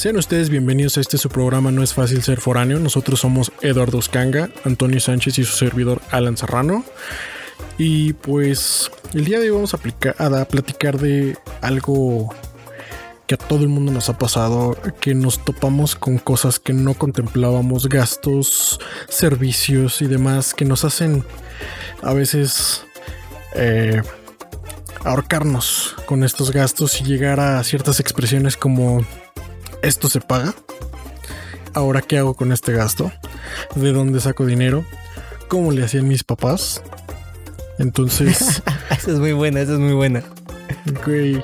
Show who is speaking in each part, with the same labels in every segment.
Speaker 1: Sean ustedes bienvenidos a este su programa No es fácil ser foráneo. Nosotros somos Eduardo Uscanga, Antonio Sánchez y su servidor Alan Serrano. Y pues el día de hoy vamos a, a platicar de algo que a todo el mundo nos ha pasado, que nos topamos con cosas que no contemplábamos, gastos, servicios y demás que nos hacen a veces eh, ahorcarnos con estos gastos y llegar a ciertas expresiones como esto se paga. Ahora, ¿qué hago con este gasto? ¿De dónde saco dinero? ¿Cómo le hacían mis papás? Entonces...
Speaker 2: esa es muy buena, esa es muy buena.
Speaker 1: Güey.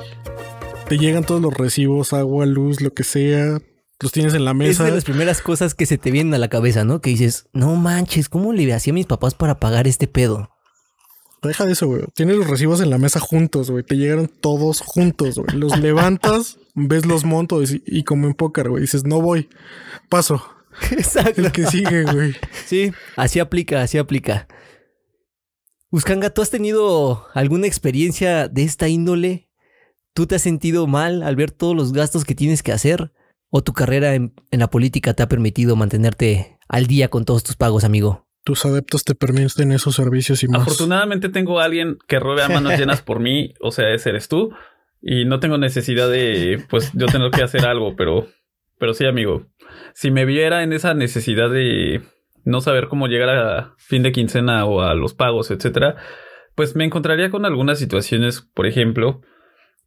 Speaker 1: Te llegan todos los recibos, agua, luz, lo que sea. Los tienes en la mesa.
Speaker 2: Es de las primeras cosas que se te vienen a la cabeza, ¿no? Que dices, no manches, ¿cómo le hacía a mis papás para pagar este pedo?
Speaker 1: Deja de eso, güey. Tienes los recibos en la mesa juntos, güey. Te llegaron todos juntos, güey. Los levantas, ves los montos y, como en póker, güey. Dices, no voy. Paso. Exacto. El que sigue, güey.
Speaker 2: Sí, así aplica, así aplica. Uscanga, ¿tú has tenido alguna experiencia de esta índole? ¿Tú te has sentido mal al ver todos los gastos que tienes que hacer? ¿O tu carrera en la política te ha permitido mantenerte al día con todos tus pagos, amigo?
Speaker 1: Tus adeptos te permiten esos servicios y más.
Speaker 3: Afortunadamente tengo a alguien que ruebe a manos llenas por mí, o sea, ese eres tú, y no tengo necesidad de, pues, yo tener que hacer algo, pero, pero sí, amigo, si me viera en esa necesidad de no saber cómo llegar a fin de quincena o a los pagos, etcétera, pues me encontraría con algunas situaciones, por ejemplo,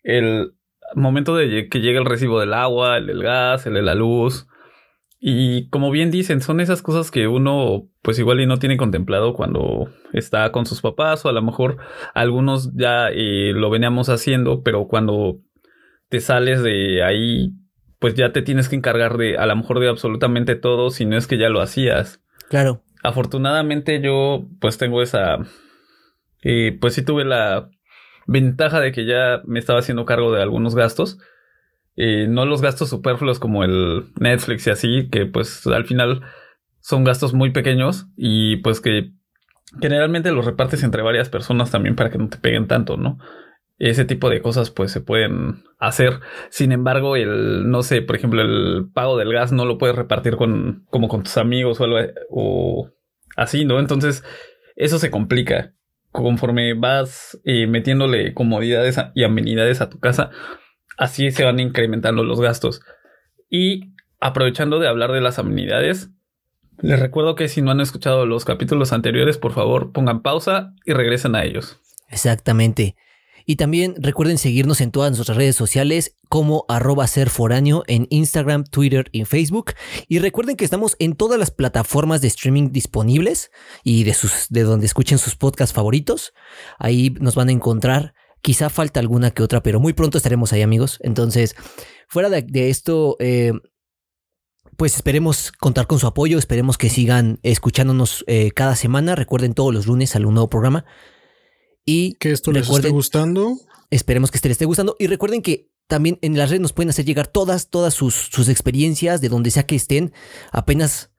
Speaker 3: el momento de que llega el recibo del agua, el del gas, el de la luz, y como bien dicen, son esas cosas que uno pues igual y no tiene contemplado cuando está con sus papás o a lo mejor algunos ya eh, lo veníamos haciendo, pero cuando te sales de ahí pues ya te tienes que encargar de a lo mejor de absolutamente todo si no es que ya lo hacías.
Speaker 2: Claro.
Speaker 3: Afortunadamente yo pues tengo esa... Eh, pues sí tuve la ventaja de que ya me estaba haciendo cargo de algunos gastos no los gastos superfluos como el Netflix y así, que pues al final son gastos muy pequeños y pues que generalmente los repartes entre varias personas también para que no te peguen tanto, ¿no? Ese tipo de cosas pues se pueden hacer. Sin embargo, el, no sé, por ejemplo, el pago del gas no lo puedes repartir con, como con tus amigos o, o así, ¿no? Entonces, eso se complica. Conforme vas eh, metiéndole comodidades y amenidades a tu casa, así se van incrementando los gastos. Y aprovechando de hablar de las amenidades, les recuerdo que si no han escuchado los capítulos anteriores, por favor pongan pausa y regresen a ellos.
Speaker 2: Exactamente. Y también recuerden seguirnos en todas nuestras redes sociales como arroba ser en Instagram, Twitter y Facebook. Y recuerden que estamos en todas las plataformas de streaming disponibles y de, sus, de donde escuchen sus podcasts favoritos. Ahí nos van a encontrar Quizá falta alguna que otra, pero muy pronto estaremos ahí, amigos. Entonces, fuera de, esto, eh, pues esperemos contar con su apoyo, esperemos que sigan escuchándonos eh, cada semana. Recuerden todos los lunes al nuevo programa. Y
Speaker 1: que esto les esté gustando.
Speaker 2: Esperemos que este les esté gustando. Y recuerden que también en las redes nos pueden hacer llegar todas, todas sus, sus experiencias, de donde sea que estén. Apenas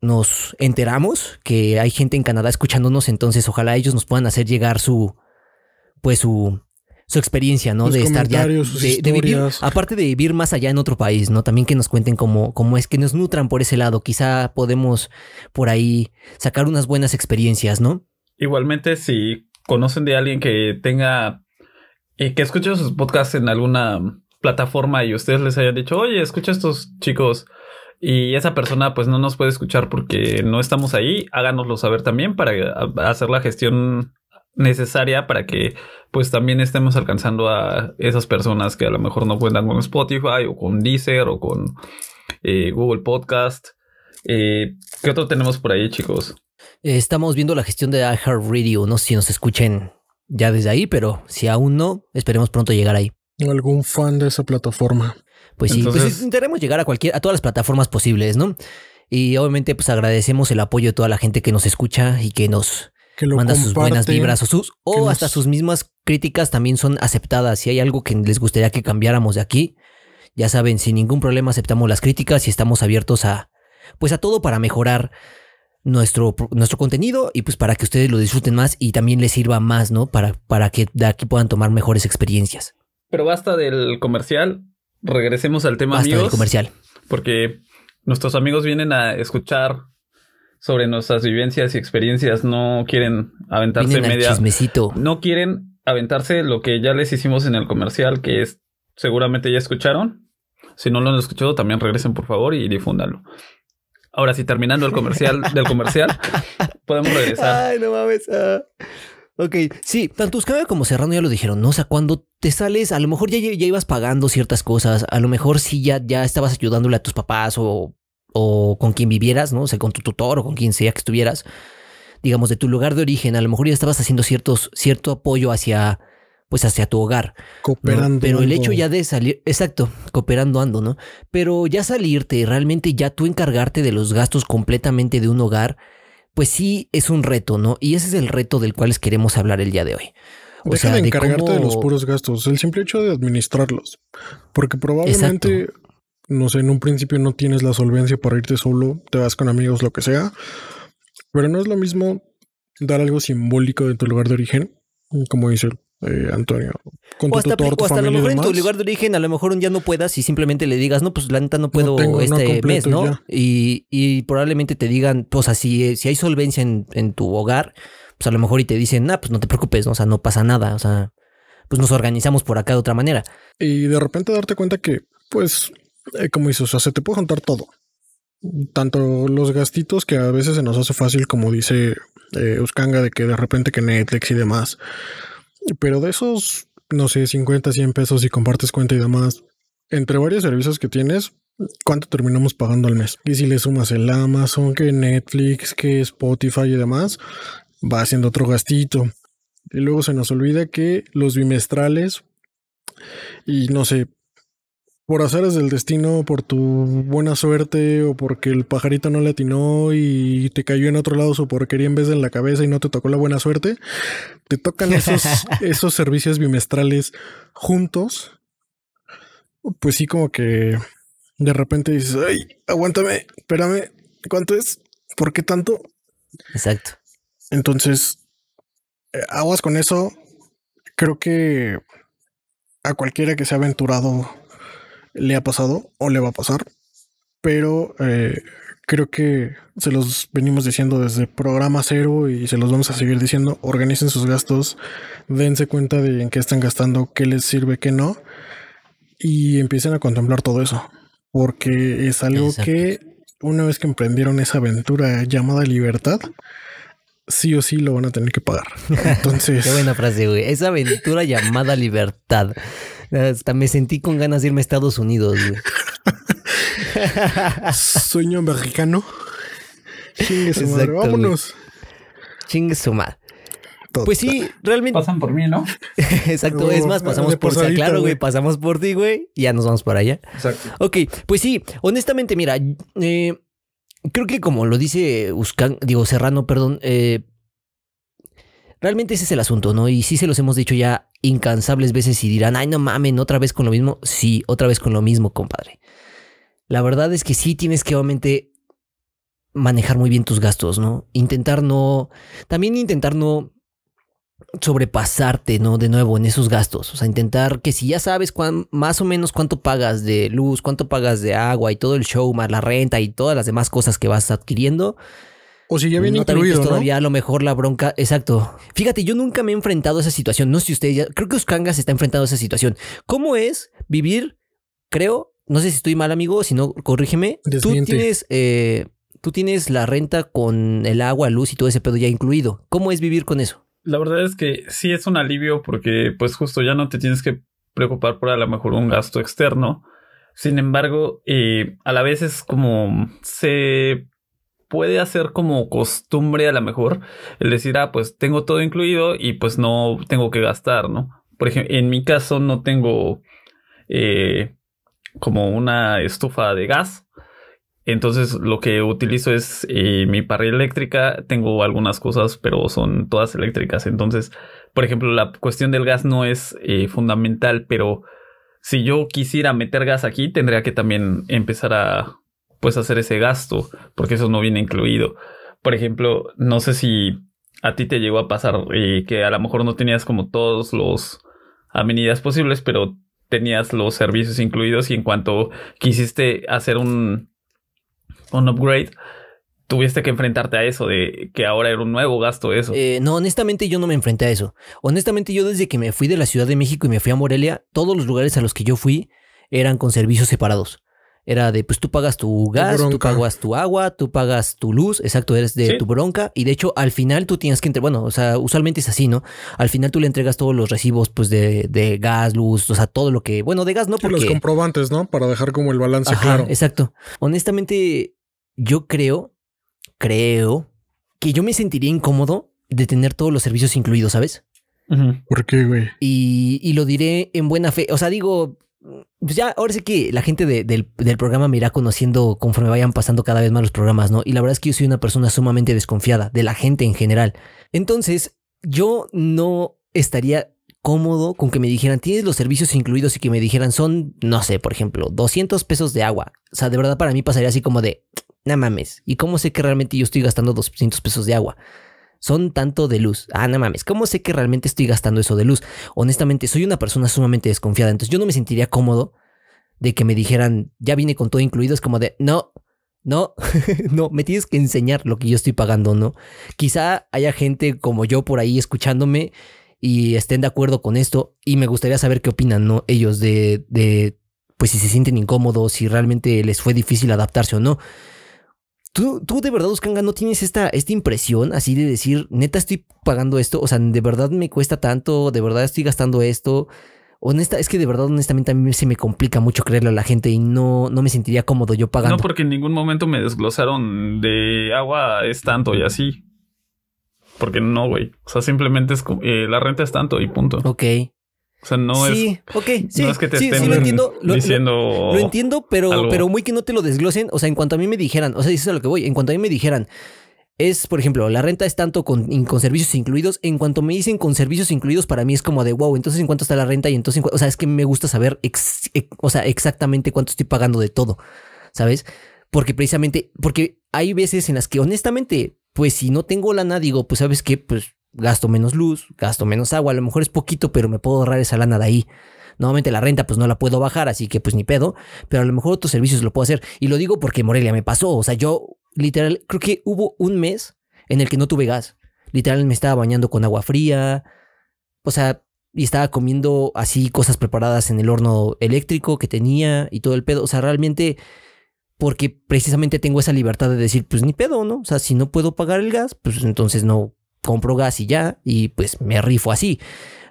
Speaker 2: nos enteramos que hay gente en Canadá escuchándonos, entonces ojalá ellos nos puedan hacer llegar su, pues su, su experiencia, ¿no?
Speaker 1: de estar ya, de,
Speaker 2: vivir, aparte de vivir más allá en otro país, ¿no? También que nos cuenten cómo, cómo es que nos nutran por ese lado. Quizá podemos por ahí sacar unas buenas experiencias, ¿no?
Speaker 3: Igualmente, si conocen de alguien que tenga, y que escuche sus podcasts en alguna plataforma y ustedes les hayan dicho, oye, escucha a estos chicos y esa persona pues no nos puede escuchar porque no estamos ahí, háganoslo saber también para hacer la gestión necesaria para que pues también estemos alcanzando a esas personas que a lo mejor no cuentan con Spotify o con Deezer o con eh, Google Podcast. Eh, ¿Qué otro tenemos por ahí, chicos?
Speaker 2: Estamos viendo la gestión de iHeartRadio. No sé si nos escuchen ya desde ahí, pero si aún no, esperemos pronto llegar ahí.
Speaker 1: ¿Algún fan de esa plataforma?
Speaker 2: Pues sí, pues intentaremos llegar a cualquier, a todas las plataformas posibles, ¿no? Y obviamente, pues agradecemos el apoyo de toda la gente que nos escucha y que nos manda sus buenas vibras o, sus, o hasta sus mismas críticas también son aceptadas. Si hay algo que les gustaría que cambiáramos de aquí, ya saben, sin ningún problema aceptamos las críticas y estamos abiertos a, pues a todo para mejorar nuestro, nuestro contenido y pues para que ustedes lo disfruten más y también les sirva más, ¿no? Para, para que de aquí puedan tomar mejores experiencias.
Speaker 3: Pero basta del comercial. regresemos al tema
Speaker 2: Basta del comercial.
Speaker 3: Porque nuestros amigos vienen a escuchar sobre nuestras vivencias y experiencias. No quieren aventarse
Speaker 2: Vienen
Speaker 3: media.
Speaker 2: chismecito.
Speaker 3: No quieren aventarse lo que ya les hicimos en el comercial, que es seguramente ya escucharon. Si no lo han escuchado, también regresen por favor y difúndanlo. Ahora sí, terminando el comercial del comercial, podemos regresar.
Speaker 2: Ay, no mames. ah. Ok, sí, tanto Euskadi como Serrano ya lo dijeron, ¿no? O sea, cuando te sales, a lo mejor ya, ya ibas pagando ciertas cosas, a lo mejor sí ya, ya estabas ayudándole a tus papás o, o con quien vivieras, ¿no? O sea, con tu tutor o con quien sea que estuvieras, digamos, de tu lugar de origen, a lo mejor ya estabas haciendo ciertos, cierto apoyo hacia, pues hacia tu hogar. ¿no?
Speaker 1: Cooperando.
Speaker 2: Pero el hecho ya de salir, exacto, cooperando ando, ¿no? Pero ya salirte y realmente ya tú encargarte de los gastos completamente de un hogar, pues sí es un reto, ¿no? Y ese es el reto del cual les queremos hablar el día de hoy. O
Speaker 1: Deja
Speaker 2: sea,
Speaker 1: de encargarte de
Speaker 2: cómo-
Speaker 1: los puros gastos, el simple hecho de administrarlos. Porque probablemente, no sé, en un principio no tienes la solvencia para irte solo, te vas con amigos, lo que sea. Pero no es lo mismo dar algo simbólico de tu lugar de origen, como dice eh, Antonio, con
Speaker 2: O hasta,
Speaker 1: tutor, tu
Speaker 2: o hasta a lo mejor en tu lugar de origen, a lo mejor un día no puedas y simplemente le digas, no, pues la neta no puedo
Speaker 1: tengo,
Speaker 2: este mes,
Speaker 1: completo
Speaker 2: ¿no? Y, y probablemente te digan, pues así, si hay solvencia en, en tu hogar, pues a lo mejor y te dicen, ah, pues no te preocupes, ¿no? o sea, no pasa nada, o sea, pues nos organizamos por acá de otra manera.
Speaker 1: Y de repente darte cuenta que, pues, eh, como dices, o sea, se te puede juntar todo. Tanto los gastitos que a veces se nos hace fácil, como dice eh, de que de repente que Netflix y demás. Pero de esos, no sé, 50, 100 pesos y compartes cuenta y demás, entre varios servicios que tienes, ¿cuánto terminamos pagando al mes? Y si le sumas el Amazon, que Netflix, que Spotify y demás, va haciendo otro gastito. Y luego se nos olvida que los bimestrales y no sé, por azares del destino, por tu buena suerte o porque el pajarito no le atinó y te cayó en otro lado su porquería en vez de en la cabeza y no te tocó la buena suerte, te tocan esos, esos servicios bimestrales juntos. Pues sí, como que de repente dices, ay, aguántame, espérame, ¿cuánto es? ¿Por qué tanto?
Speaker 2: Exacto.
Speaker 1: Entonces, eh, aguas con eso. Creo que a cualquiera que se ha aventurado le ha pasado o le va a pasar. Pero eh, creo que se los venimos diciendo desde programa cero y se los vamos a seguir diciendo. Organicen sus gastos, dense cuenta de en qué están gastando, qué les sirve, qué no. Y empiecen a contemplar todo eso. Porque es algo
Speaker 2: Exacto.
Speaker 1: que una vez que emprendieron esa aventura llamada libertad, sí o sí lo van a tener que pagar. Entonces,
Speaker 2: Qué buena frase, güey. Esa aventura llamada libertad. Hasta me sentí con ganas de irme a Estados Unidos, güey.
Speaker 1: sueño mexicano. Chingue su madre, vámonos.
Speaker 2: Chingue su madre.
Speaker 1: Total.
Speaker 2: Pues sí, realmente.
Speaker 3: Pasan por mí, ¿no?
Speaker 2: Exacto.
Speaker 1: Oh,
Speaker 2: es más, pasamos por
Speaker 1: pasadita,
Speaker 2: claro, güey.
Speaker 1: güey.
Speaker 2: Pasamos por ti, güey. Y ya nos vamos para allá.
Speaker 3: Exacto.
Speaker 2: Ok, pues sí, honestamente, mira, eh, creo que como lo dice Uscan, digo, Serrano, perdón, eh, realmente ese es el asunto, ¿no? Y sí se los hemos dicho ya incansables veces y dirán, ay, no mamen, otra vez con lo mismo. Sí, otra vez con lo mismo, compadre. La verdad es que sí tienes que obviamente manejar muy bien tus gastos, ¿no? Intentar no, también intentar no sobrepasarte, ¿no? De nuevo en esos gastos. O sea, intentar que si ya sabes cuán- más o menos cuánto pagas de luz, cuánto pagas de agua y todo el show, más la renta y todas las demás cosas que vas adquiriendo.
Speaker 1: O si ya viene
Speaker 2: no
Speaker 1: incluido, ¿no?
Speaker 2: todavía a lo mejor la bronca. Exacto. Fíjate, yo nunca me he enfrentado a esa situación. No sé si ustedes ya. Creo que Uskanga se está enfrentando a esa situación. ¿Cómo es vivir? Creo. No sé si estoy mal, amigo. Si no, corrígeme. Tú tienes. eh, tú tienes la renta con el agua, luz y todo ese pedo ya incluido. ¿Cómo es vivir con eso?
Speaker 3: La verdad es que sí es un alivio porque pues justo ya no te tienes que preocupar por a lo mejor un gasto externo. Sin embargo, eh, a la vez es como se puede hacer como costumbre a lo mejor el decir, ah, pues tengo todo incluido y pues no tengo que gastar, ¿no? Por ejemplo, en mi caso no tengo eh, como una estufa de gas. Entonces lo que utilizo es eh, mi parrilla eléctrica. Tengo algunas cosas, pero son todas eléctricas. Entonces, por ejemplo, la cuestión del gas no es eh, fundamental, pero si yo quisiera meter gas aquí, tendría que también empezar a pues hacer ese gasto, porque eso no viene incluido. Por ejemplo, no sé si a ti te llegó a pasar eh, que a lo mejor no tenías como todos los avenidas posibles, pero tenías los servicios incluidos y en cuanto quisiste hacer un, un upgrade, tuviste que enfrentarte a eso, de que ahora era un nuevo gasto eso.
Speaker 2: Eh, no, honestamente yo no me enfrenté a eso. Honestamente yo desde que me fui de la Ciudad de México y me fui a Morelia, todos los lugares a los que yo fui eran con servicios separados. Era de, pues tú pagas tu gas, tú pagas tu agua, tú pagas tu luz, exacto, eres de
Speaker 3: Sí.
Speaker 2: tu bronca. Y de hecho, al final tú tienes que entre, bueno, o sea, usualmente es así, ¿no? Al final tú le entregas todos los recibos, pues, de, de gas, luz, o sea, todo lo que, bueno, de gas no,
Speaker 1: Sí, los
Speaker 2: porque...
Speaker 1: comprobantes, ¿no? Para dejar como el balance
Speaker 2: Ajá,
Speaker 1: claro.
Speaker 2: exacto. Honestamente, yo creo, creo que yo me sentiría incómodo de tener todos los servicios incluidos, ¿sabes?
Speaker 1: ¿Por qué, güey?
Speaker 2: Y, y lo diré en buena fe. O sea, digo, pues ya ahora sí que la gente de- del, del programa me irá conociendo conforme vayan pasando cada vez más los programas, ¿no? Y la verdad es que yo soy una persona sumamente desconfiada de la gente en general. Entonces, yo no estaría cómodo con que me dijeran, tienes los servicios incluidos y que me dijeran, son, no sé, por ejemplo, 200 pesos de agua. O sea, de verdad para mí pasaría así como de, no mames. ¿Y cómo sé que realmente yo estoy gastando 200 pesos de agua? Son tanto de luz. Ah, no mames. ¿Cómo sé que realmente estoy gastando eso de luz? honestamente, soy una persona sumamente desconfiada. Entonces yo no me sentiría cómodo de que me dijeran, ya vine con todo incluido. Es como de, no, no, no, me tienes que enseñar lo que yo estoy pagando, ¿no? Quizá haya gente como yo por ahí escuchándome y estén de acuerdo con esto. Y me gustaría saber qué opinan, ¿no? Ellos de, de pues si se sienten incómodos, si realmente les fue difícil adaptarse o no. ¿Tú, tú de verdad, Uskanga, no tienes esta, esta impresión así de decir, neta estoy pagando esto? O sea, de verdad me cuesta tanto, de verdad estoy gastando esto. Honesta, es que de verdad, honestamente, a mí se me complica mucho creerle a la gente y no, no me sentiría cómodo yo pagando.
Speaker 3: No, porque en ningún momento me desglosaron de agua es tanto y así. Porque no, güey. O sea, simplemente es como, eh, la renta es tanto y punto.
Speaker 2: Ok.
Speaker 3: O sea, no es,
Speaker 2: sí, ok, sí,
Speaker 3: no es que te
Speaker 2: sí,
Speaker 3: estén
Speaker 2: sí, lo entiendo. Lo, lo-
Speaker 3: diciendo.
Speaker 2: lo entiendo, pero,
Speaker 3: algo.
Speaker 2: pero muy que no te lo desglosen. O sea, en cuanto a mí me dijeran, o sea, eso es a lo que voy. En cuanto a mí me dijeran, es, por ejemplo, la renta es tanto con, con servicios incluidos. En cuanto me dicen con servicios incluidos, para mí es como de wow, entonces en cuánto está la renta y entonces, o sea, es que me gusta saber, ex- ex- o sea, exactamente cuánto estoy pagando de todo, ¿sabes? Porque precisamente, porque hay veces en las que honestamente, pues si no tengo lana, digo, pues sabes qué, pues gasto menos luz, gasto menos agua, a lo mejor es poquito, pero me puedo ahorrar esa lana de ahí. Normalmente la renta pues no la puedo bajar, así que pues ni pedo, pero a lo mejor otros servicios lo puedo hacer. Y lo digo porque Morelia me pasó, o sea, yo literal, creo que hubo un mes en el que no tuve gas. Literal me estaba bañando con agua fría, o sea, y estaba comiendo así cosas preparadas en el horno eléctrico que tenía y todo el pedo, o sea, realmente porque precisamente tengo esa libertad de decir, pues ni pedo, ¿no? O sea, si no puedo pagar el gas, pues entonces no compro gas y ya, y pues me rifo así,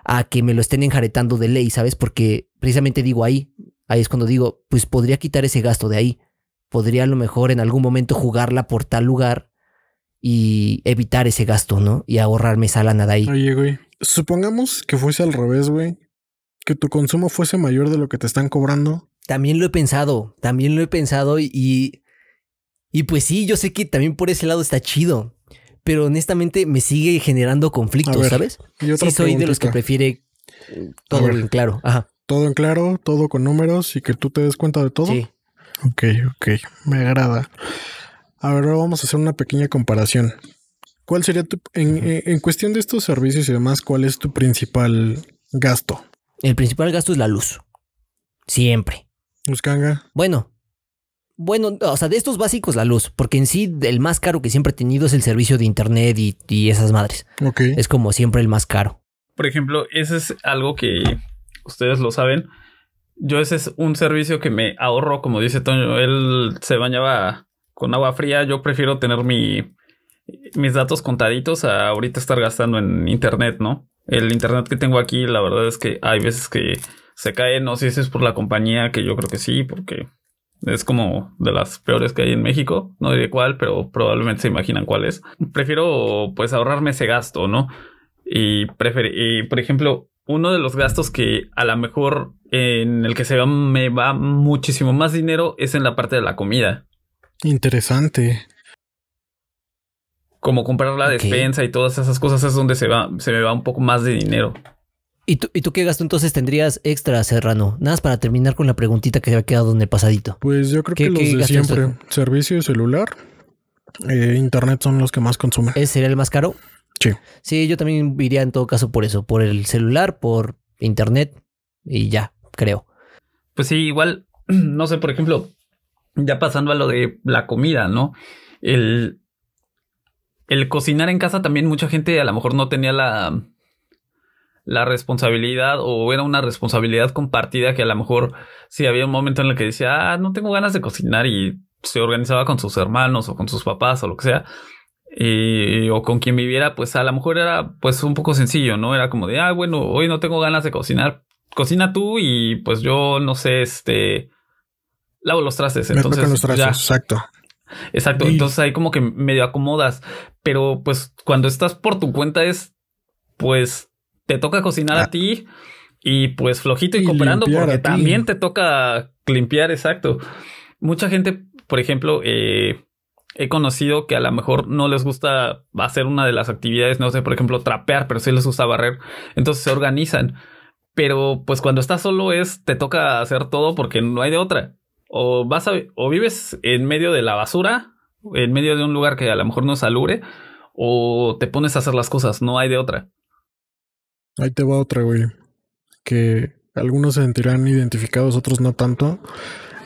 Speaker 2: a que me lo estén enjaretando de ley, ¿sabes? Porque precisamente digo ahí, ahí es cuando digo, pues podría quitar ese gasto de ahí, podría a lo mejor en algún momento jugarla por tal lugar y evitar ese gasto, ¿no? Y ahorrarme esa lana de ahí.
Speaker 1: Oye, güey. Supongamos que fuese al revés, güey. Que tu consumo fuese mayor de lo que te están cobrando.
Speaker 2: También lo he pensado, también lo he pensado y, y pues sí, yo sé que también por ese lado está chido, pero honestamente me sigue generando conflictos,
Speaker 1: ver,
Speaker 2: ¿sabes?
Speaker 1: Y otra
Speaker 2: Sí, soy de los que prefiere eh, todo
Speaker 1: ver.
Speaker 2: bien claro. Ajá.
Speaker 1: Todo en claro, todo con números y que tú te des cuenta de todo.
Speaker 2: Sí.
Speaker 1: Ok, ok. Me agrada. A ver, ahora vamos a hacer una pequeña comparación. ¿Cuál sería tu, en, en- en cuestión de estos servicios y demás, cuál es tu principal gasto?
Speaker 2: El principal gasto es la luz. Siempre.
Speaker 1: Buscanga.
Speaker 2: Bueno. Bueno, o sea, de estos básicos la luz, porque en sí el más caro que siempre he tenido es el servicio de internet y, y esas madres.
Speaker 1: Ok.
Speaker 2: Es como siempre el más caro.
Speaker 3: Por ejemplo, ese es algo que ustedes lo saben. Yo ese es un servicio que me ahorro, como dice Toño, él se bañaba con agua fría, yo prefiero tener mi, mis datos contaditos a ahorita estar gastando en internet, ¿no? El internet que tengo aquí, la verdad es que hay veces que se cae, no sé si es por la compañía, que yo creo que sí, porque es como de las peores que hay en México, no diré cuál, pero probablemente se imaginan cuál es. Prefiero pues ahorrarme ese gasto, ¿no? Y, y, por ejemplo, uno de los gastos que a lo mejor en el que se va, me va muchísimo más dinero es en la parte de la comida.
Speaker 1: Interesante.
Speaker 3: Como comprar la despensa y todas esas cosas es donde se va, se me va un poco más de dinero.
Speaker 2: ¿Y tú, ¿Y tú qué gasto entonces tendrías extra, Serrano? Nada más para terminar con la preguntita que se había quedado en el pasadito.
Speaker 1: Pues yo creo
Speaker 2: ¿Qué-
Speaker 1: que los
Speaker 2: qué
Speaker 1: de siempre. Servicio celular. eh, internet son los que más consumen.
Speaker 2: ¿Ese sería el más caro?
Speaker 1: Sí.
Speaker 2: Sí, yo también iría en todo caso por eso, por el celular, por internet y ya, creo.
Speaker 3: Pues sí, igual, no sé, por ejemplo, ya pasando a lo de la comida, ¿no? El, el cocinar en casa también mucha gente a lo mejor no tenía la, la responsabilidad o era una responsabilidad compartida que a lo mejor si había un momento en el que decía, ah, no tengo ganas de cocinar y se organizaba con sus hermanos o con sus papás o lo que sea, o con quien viviera, pues a lo mejor era pues un poco sencillo, ¿no? Era como de, ah, bueno, hoy no tengo ganas de cocinar, cocina tú y pues yo no sé, este, lavo los trastes. Entonces,
Speaker 1: los trastes, exacto.
Speaker 3: Exacto, entonces ahí como que medio acomodas, pero pues cuando estás por tu cuenta es, pues te toca cocinar a ah. ti y pues flojito y, cooperando porque también te toca limpiar, exacto. Mucha gente, por ejemplo, eh, he conocido que a lo mejor no les gusta hacer una de las actividades, no sé, por ejemplo, trapear, pero sí les gusta barrer, entonces se organizan. Pero pues cuando estás solo es, te toca hacer todo porque no hay de otra o vas a, o vives en medio de la basura, en medio de un lugar que a lo mejor no es salubre, o te pones a hacer las cosas, no hay de otra.
Speaker 1: Ahí te va otra, güey. Que algunos se sentirán identificados, otros no tanto.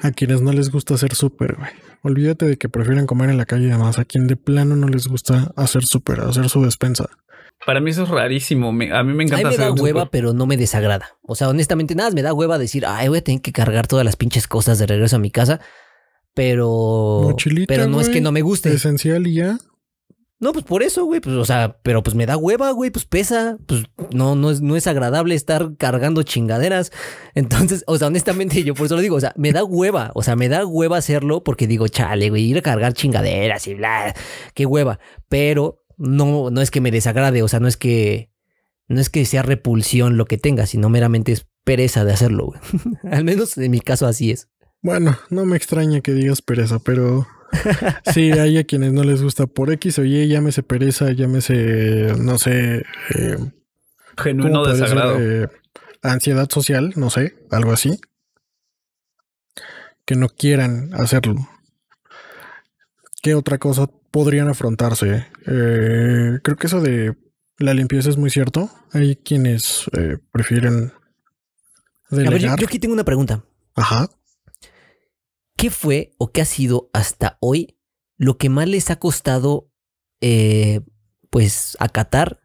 Speaker 1: A quienes no les gusta hacer súper, güey. Olvídate de que prefieren comer en la calle, además. A quien de plano no les gusta hacer súper, hacer su despensa.
Speaker 3: Para mí eso es rarísimo. a mí me encanta.
Speaker 2: A mí me da hueva, pero no me desagrada. O sea, honestamente, nada, me da hueva decir, ay, voy a tener que cargar todas las pinches cosas de regreso a mi casa. Pero. pero no es que no me guste.
Speaker 1: Esencial y ya.
Speaker 2: No, pues por eso, güey. Pues, o sea, pero pues me da hueva, güey. Pues pesa. Pues no, no es, no es agradable estar cargando chingaderas. Entonces, o sea, honestamente, yo por eso lo digo. O sea, me da hueva. O sea, me da hueva hacerlo porque digo, chale, güey, ir a cargar chingaderas y bla. Qué hueva. Pero no, no es que me desagrade, o sea, no es que, no es que sea repulsión lo que tenga, sino meramente es pereza de hacerlo. Al menos en mi caso así es.
Speaker 1: Bueno, no me extraña que digas pereza, pero sí, hay a quienes no les gusta por X o Y, llámese pereza, llámese, no sé, eh,
Speaker 3: genuino desagrado. Eh,
Speaker 1: ansiedad social, no sé, algo así. Que no quieran hacerlo. ¿Qué otra cosa podrían afrontarse? Eh, creo que eso de la limpieza es muy cierto. Hay quienes eh, prefieren.
Speaker 2: Delegar. A ver, yo, aquí tengo una pregunta.
Speaker 1: Ajá.
Speaker 2: ¿Qué fue o qué ha sido hasta hoy lo que más les ha costado, eh, pues, acatar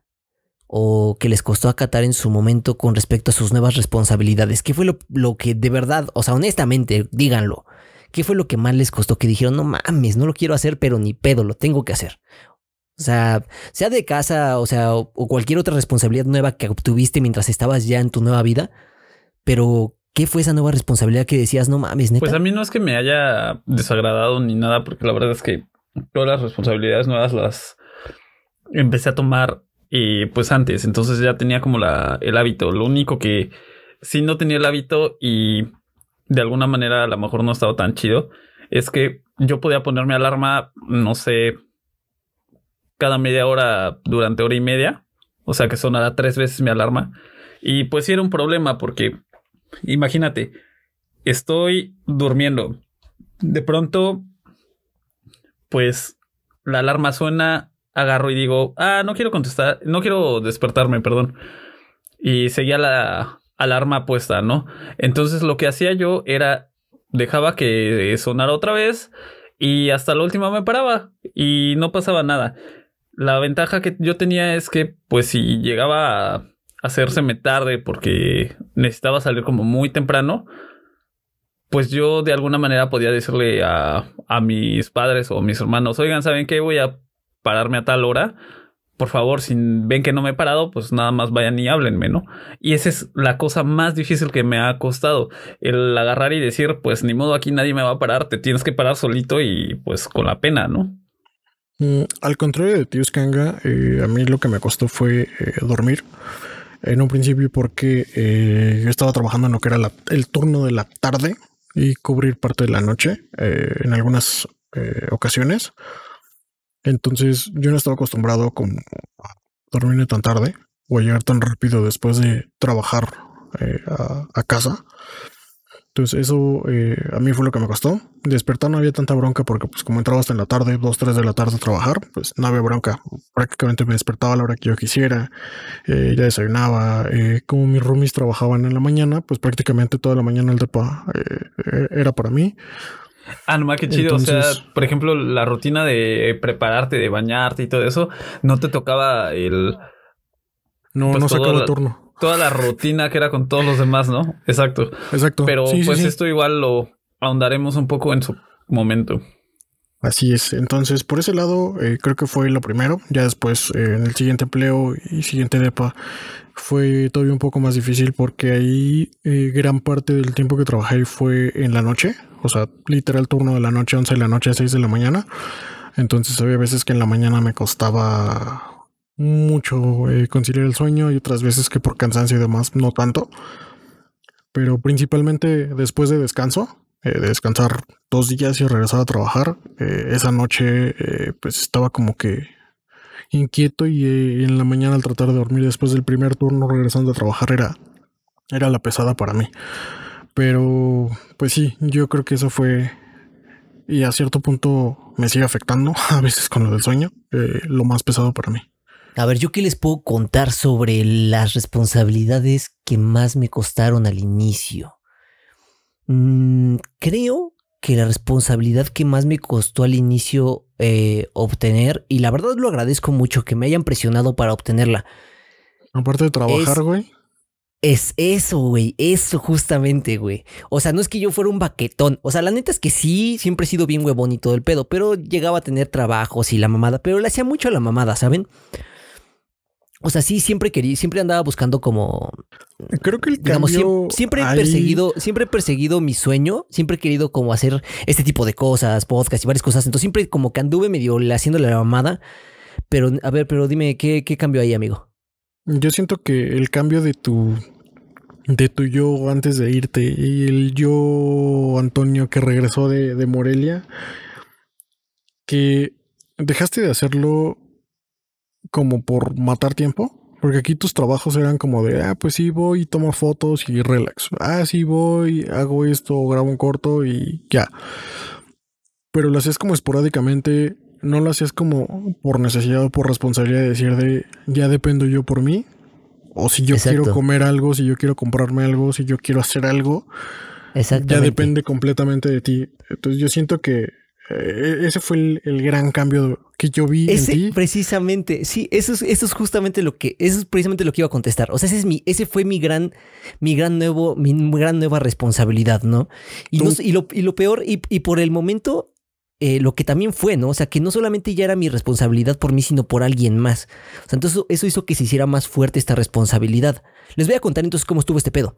Speaker 2: o que les costó acatar en su momento con respecto a sus nuevas responsabilidades? ¿Qué fue lo, lo que de verdad, o sea, honestamente, díganlo, ¿Qué fue lo que más les costó? Que dijeron, no mames, no lo quiero hacer, pero ni pedo, lo tengo que hacer. O sea, sea de casa, o sea, o, cualquier otra responsabilidad nueva que obtuviste mientras estabas ya en tu nueva vida, pero ¿qué fue esa nueva responsabilidad que decías, no mames, neta?
Speaker 3: Pues a mí no es que me haya desagradado ni nada, porque la verdad es que todas las responsabilidades nuevas las empecé a tomar y pues antes, entonces ya tenía como la, el hábito. Lo único que sí no tenía el hábito y de alguna manera a lo mejor no estaba tan chido, es que yo podía ponerme alarma, no sé, cada media hora durante hora y media. O sea que sonará tres veces mi alarma. Y pues sí era un problema porque, imagínate, estoy durmiendo. De pronto, pues la alarma suena, agarro y digo, ah, no quiero contestar, no quiero despertarme, perdón. Y seguía la, alarma puesta, ¿no? Entonces lo que hacía yo era dejaba que sonara otra vez y hasta la última me paraba y no pasaba nada. La ventaja que yo tenía es que pues si llegaba a hacérseme tarde porque necesitaba salir como muy temprano, pues yo de alguna manera podía decirle a, a mis padres o mis hermanos, oigan, ¿saben qué? Voy a pararme a tal hora por favor, si ven que no me he parado, pues nada más vayan y háblenme, ¿no? Y esa es la cosa más difícil que me ha costado, el agarrar y decir, pues ni modo, aquí nadie me va a parar, te tienes que parar solito y pues con la pena, ¿no?
Speaker 1: Mm, al contrario de Tío Skanga, eh, a mí lo que me costó fue eh, dormir. En un principio porque eh, yo estaba trabajando en lo que era el turno de la tarde y cubrir parte de la noche en algunas ocasiones. Entonces yo no estaba acostumbrado como a dormir tan tarde o llegar tan rápido después de trabajar eh, a, casa. Entonces eso eh, a mí fue lo que me costó. Despertar no había tanta bronca porque pues como entraba hasta en la tarde, dos, tres de la tarde a trabajar, pues no había bronca. Prácticamente me despertaba a la hora que yo quisiera, eh, ya desayunaba. Eh, como mis roomies trabajaban en la mañana, pues prácticamente toda la mañana el depa era para mí.
Speaker 3: Ah, no, qué chido. o sea, por ejemplo, la rutina de prepararte, de bañarte y todo eso, no te tocaba el...
Speaker 1: No, pues no sacaba turno
Speaker 3: toda la rutina que era con todos los demás, ¿no? Exacto.
Speaker 1: Exacto.
Speaker 3: Pero pues esto igual lo ahondaremos un poco en su momento.
Speaker 1: Así es. Entonces, por ese lado, eh, creo que fue lo primero. Ya después, eh, en el siguiente empleo y siguiente DEPA, fue todavía un poco más difícil porque ahí eh, gran parte del tiempo que trabajé fue en la noche. O sea, literal turno de la noche, 11 de la noche a 6 de la mañana. Entonces había veces que en la mañana me costaba mucho eh, conciliar el sueño y otras veces que por cansancio y demás no tanto. Pero principalmente después de descanso, eh, de descansar dos días y regresar a trabajar, eh, esa noche pues estaba como que inquieto y en la mañana al tratar de dormir después del primer turno regresando a trabajar era, era la pesada para mí. Pero pues sí, yo creo que eso fue y a cierto punto me sigue afectando a veces con lo del sueño, lo más pesado para mí.
Speaker 2: A ver, ¿yo qué les puedo contar sobre las responsabilidades que más me costaron al inicio? Mm, creo que la responsabilidad que más me costó al inicio eh, obtener, y la verdad lo agradezco mucho que me hayan presionado para obtenerla.
Speaker 1: Aparte de trabajar, güey.
Speaker 2: Es eso, güey, eso justamente, güey. O sea, no es que yo fuera un baquetón. O sea, la neta es que sí, siempre he sido bien huevón y todo el pedo, pero llegaba a tener trabajos y la mamada, pero le hacía mucho a la mamada, ¿saben? O sea, sí, siempre quería, siempre andaba buscando como.
Speaker 1: Creo que el cambio
Speaker 2: siempre, he perseguido, siempre he perseguido mi sueño, siempre he querido como hacer este tipo de cosas, podcast y varias cosas. Entonces siempre como que anduve medio haciéndole la mamada. Pero, a ver, pero dime, ¿qué, qué cambió ahí, amigo?
Speaker 1: Yo siento que el cambio de tu de tu yo antes de irte y el yo Antonio que regresó de, de Morelia, que dejaste de hacerlo como por matar tiempo. Porque aquí tus trabajos eran como de, ah, pues sí, voy, tomo fotos y relax. Ah, sí, voy, hago esto, grabo un corto y ya. Pero lo hacías como esporádicamente, no lo hacías como por necesidad o por responsabilidad de decir de, ya dependo yo por mí. O si yo quiero comer algo, si yo quiero comprarme algo, si yo quiero hacer algo, ya depende completamente de ti. Entonces yo siento que ese fue el, gran cambio que yo vi
Speaker 2: ese,
Speaker 1: en ti.
Speaker 2: Precisamente, sí, eso es, eso es justamente lo que, eso es precisamente lo que iba a contestar. O sea, ese es mi, ese fue mi gran, mi gran nuevo, mi gran nueva responsabilidad, ¿no? Y, y, lo, y lo, peor, y, y por el momento, eh, lo que también fue, ¿no? O sea, que no solamente ya era mi responsabilidad por mí, sino por alguien más. O sea, entonces eso hizo que se hiciera más fuerte esta responsabilidad. Les voy a contar entonces cómo estuvo este pedo.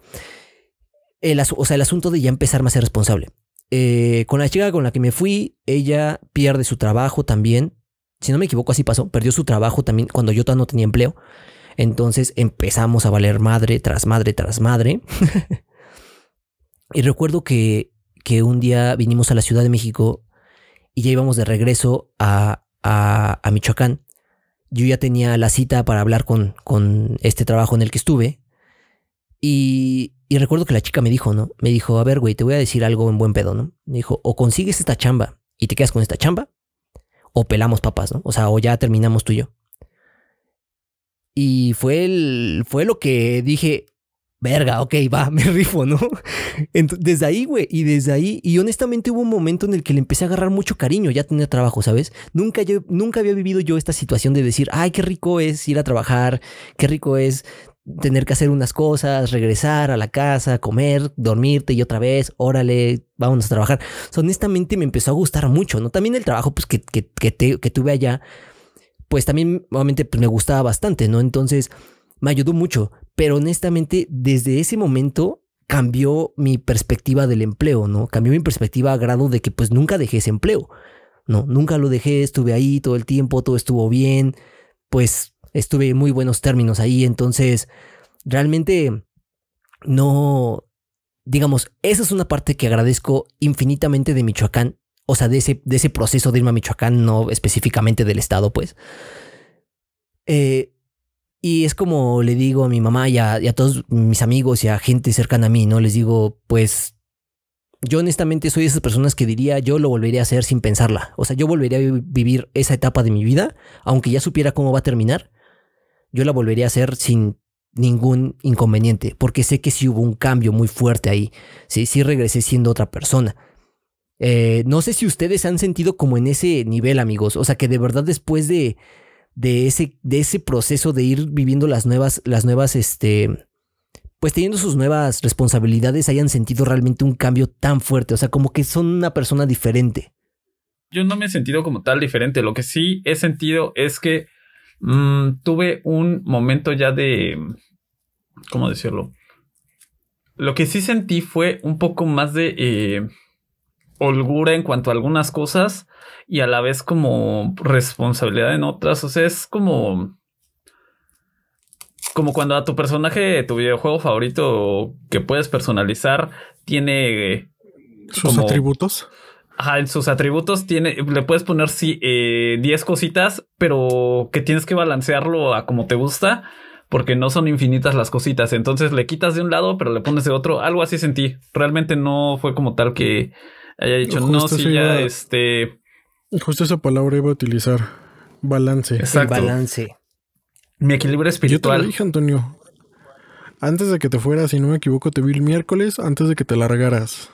Speaker 2: El, o sea, el asunto de ya empezar más a ser responsable. Eh, con la chica con la que me fui, ella pierde su trabajo también. Si no me equivoco, así pasó. Perdió su trabajo también cuando yo no tenía empleo. Entonces empezamos a valer madre tras madre tras madre. y recuerdo que, que, un día vinimos a la Ciudad de México y ya íbamos de regreso a, a, a Michoacán. Yo ya tenía la cita para hablar con, con este trabajo en el que estuve. Y, y recuerdo que la chica me dijo, ¿no? Me dijo, a ver, güey, te voy a decir algo en buen pedo, ¿no? Me dijo, o consigues esta chamba y te quedas con esta chamba, o pelamos papas, ¿no? O sea, o ya terminamos tú y yo. Y fue, el, fue lo que dije, verga, ok, va, me rifo, ¿no? desde ahí, güey, y desde ahí, y honestamente hubo un momento en el que le empecé a agarrar mucho cariño, ya tenía trabajo, ¿sabes? Nunca, yo, nunca había vivido yo esta situación de decir, ay, qué rico es ir a trabajar, qué rico es tener que hacer unas cosas, regresar a la casa, comer, dormirte y otra vez, órale, vamos a trabajar. honestamente me empezó a gustar mucho, ¿no? También el trabajo pues, que, que, que, tuve allá, pues también obviamente pues, me gustaba bastante, ¿no? Entonces me ayudó mucho, pero honestamente desde ese momento cambió mi perspectiva del empleo, ¿no? Cambió mi perspectiva a grado de que pues nunca dejé ese empleo, ¿no? Nunca lo dejé, estuve ahí todo el tiempo, todo estuvo bien, pues estuve en muy buenos términos ahí, entonces realmente no, digamos, esa es una parte que agradezco infinitamente de Michoacán, o sea, de ese, de ese proceso de irme a Michoacán, no específicamente del estado, pues. Eh, y es como le digo a mi mamá y a, y a, todos mis amigos y a gente cercana a mí, ¿no? Les digo, pues yo honestamente soy de esas personas que diría yo lo volvería a hacer sin pensarla. O sea, yo volvería a vivir esa etapa de mi vida, aunque ya supiera cómo va a terminar, yo la volvería a hacer sin ningún inconveniente, porque sé que sí hubo un cambio muy fuerte ahí. Sí, sí regresé siendo otra persona. Eh, no sé si ustedes han sentido como en ese nivel, amigos. O sea, que de verdad después de, de, ese, de ese proceso de ir viviendo las nuevas, las nuevas, este, pues teniendo sus nuevas responsabilidades, hayan sentido realmente un cambio tan fuerte. O sea, como que son una persona diferente.
Speaker 3: Yo no me he sentido como tal diferente. Lo que sí he sentido es que mm, tuve un momento ya de... ¿Cómo decirlo? Lo que sí sentí fue un poco más de... Eh, holgura en cuanto a algunas cosas y a la vez como responsabilidad en otras. O sea, es como. Como cuando a tu personaje, tu videojuego favorito que puedes personalizar, tiene.
Speaker 1: Sus atributos.
Speaker 3: Ajá, en sus atributos tiene, le puedes poner sí, 10 eh, cositas, pero que tienes que balancearlo a como te gusta, porque no son infinitas las cositas. Entonces le quitas de un lado, pero le pones de otro. Algo así sentí. Realmente no fue como tal que haya dicho, no, si ya este.
Speaker 1: Justo esa palabra iba a utilizar. Balance.
Speaker 2: Exacto. balance.
Speaker 3: Mi equilibrio espiritual.
Speaker 1: Yo te lo dije, Antonio. Antes de que te fueras, si no me equivoco, te vi el miércoles antes de que te largaras.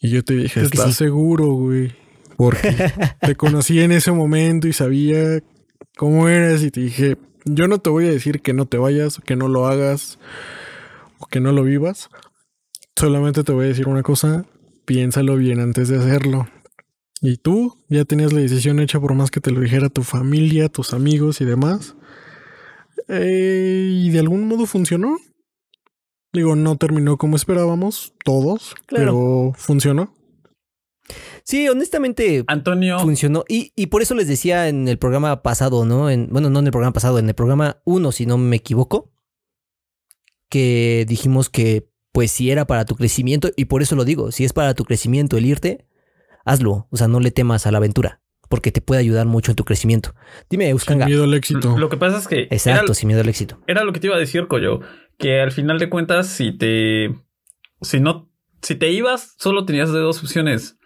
Speaker 1: Y yo te dije, ¿estás seguro, güey? Porque te conocí en ese momento y sabía cómo eras y te dije, yo no te voy a decir que no te vayas, que no lo hagas o que no lo vivas. Solamente te voy a decir una cosa, piénsalo bien antes de hacerlo. Y tú ya tenías la decisión hecha por más que te lo dijera tu familia, tus amigos y demás. Eh, y de algún modo funcionó. Digo, no terminó como esperábamos, todos, pero funcionó.
Speaker 2: Sí, honestamente.
Speaker 3: Antonio.
Speaker 2: Funcionó. Y, y, por eso les decía en el programa pasado, ¿no? En, bueno, no en el programa pasado, en el programa 1, si no me equivoco. Que dijimos que pues si era para tu crecimiento, y por eso lo digo, si es para tu crecimiento el irte, hazlo, o sea, no le temas a la aventura, porque te puede ayudar mucho en tu crecimiento. Dime, Euskanga.
Speaker 1: Sin miedo al éxito.
Speaker 3: Lo que pasa es que...
Speaker 2: Exacto, sin miedo al éxito.
Speaker 3: Era lo que te iba a decir, Coyo, que al final de cuentas, si te... Si no... Si te ibas, solo tenías de dos opciones.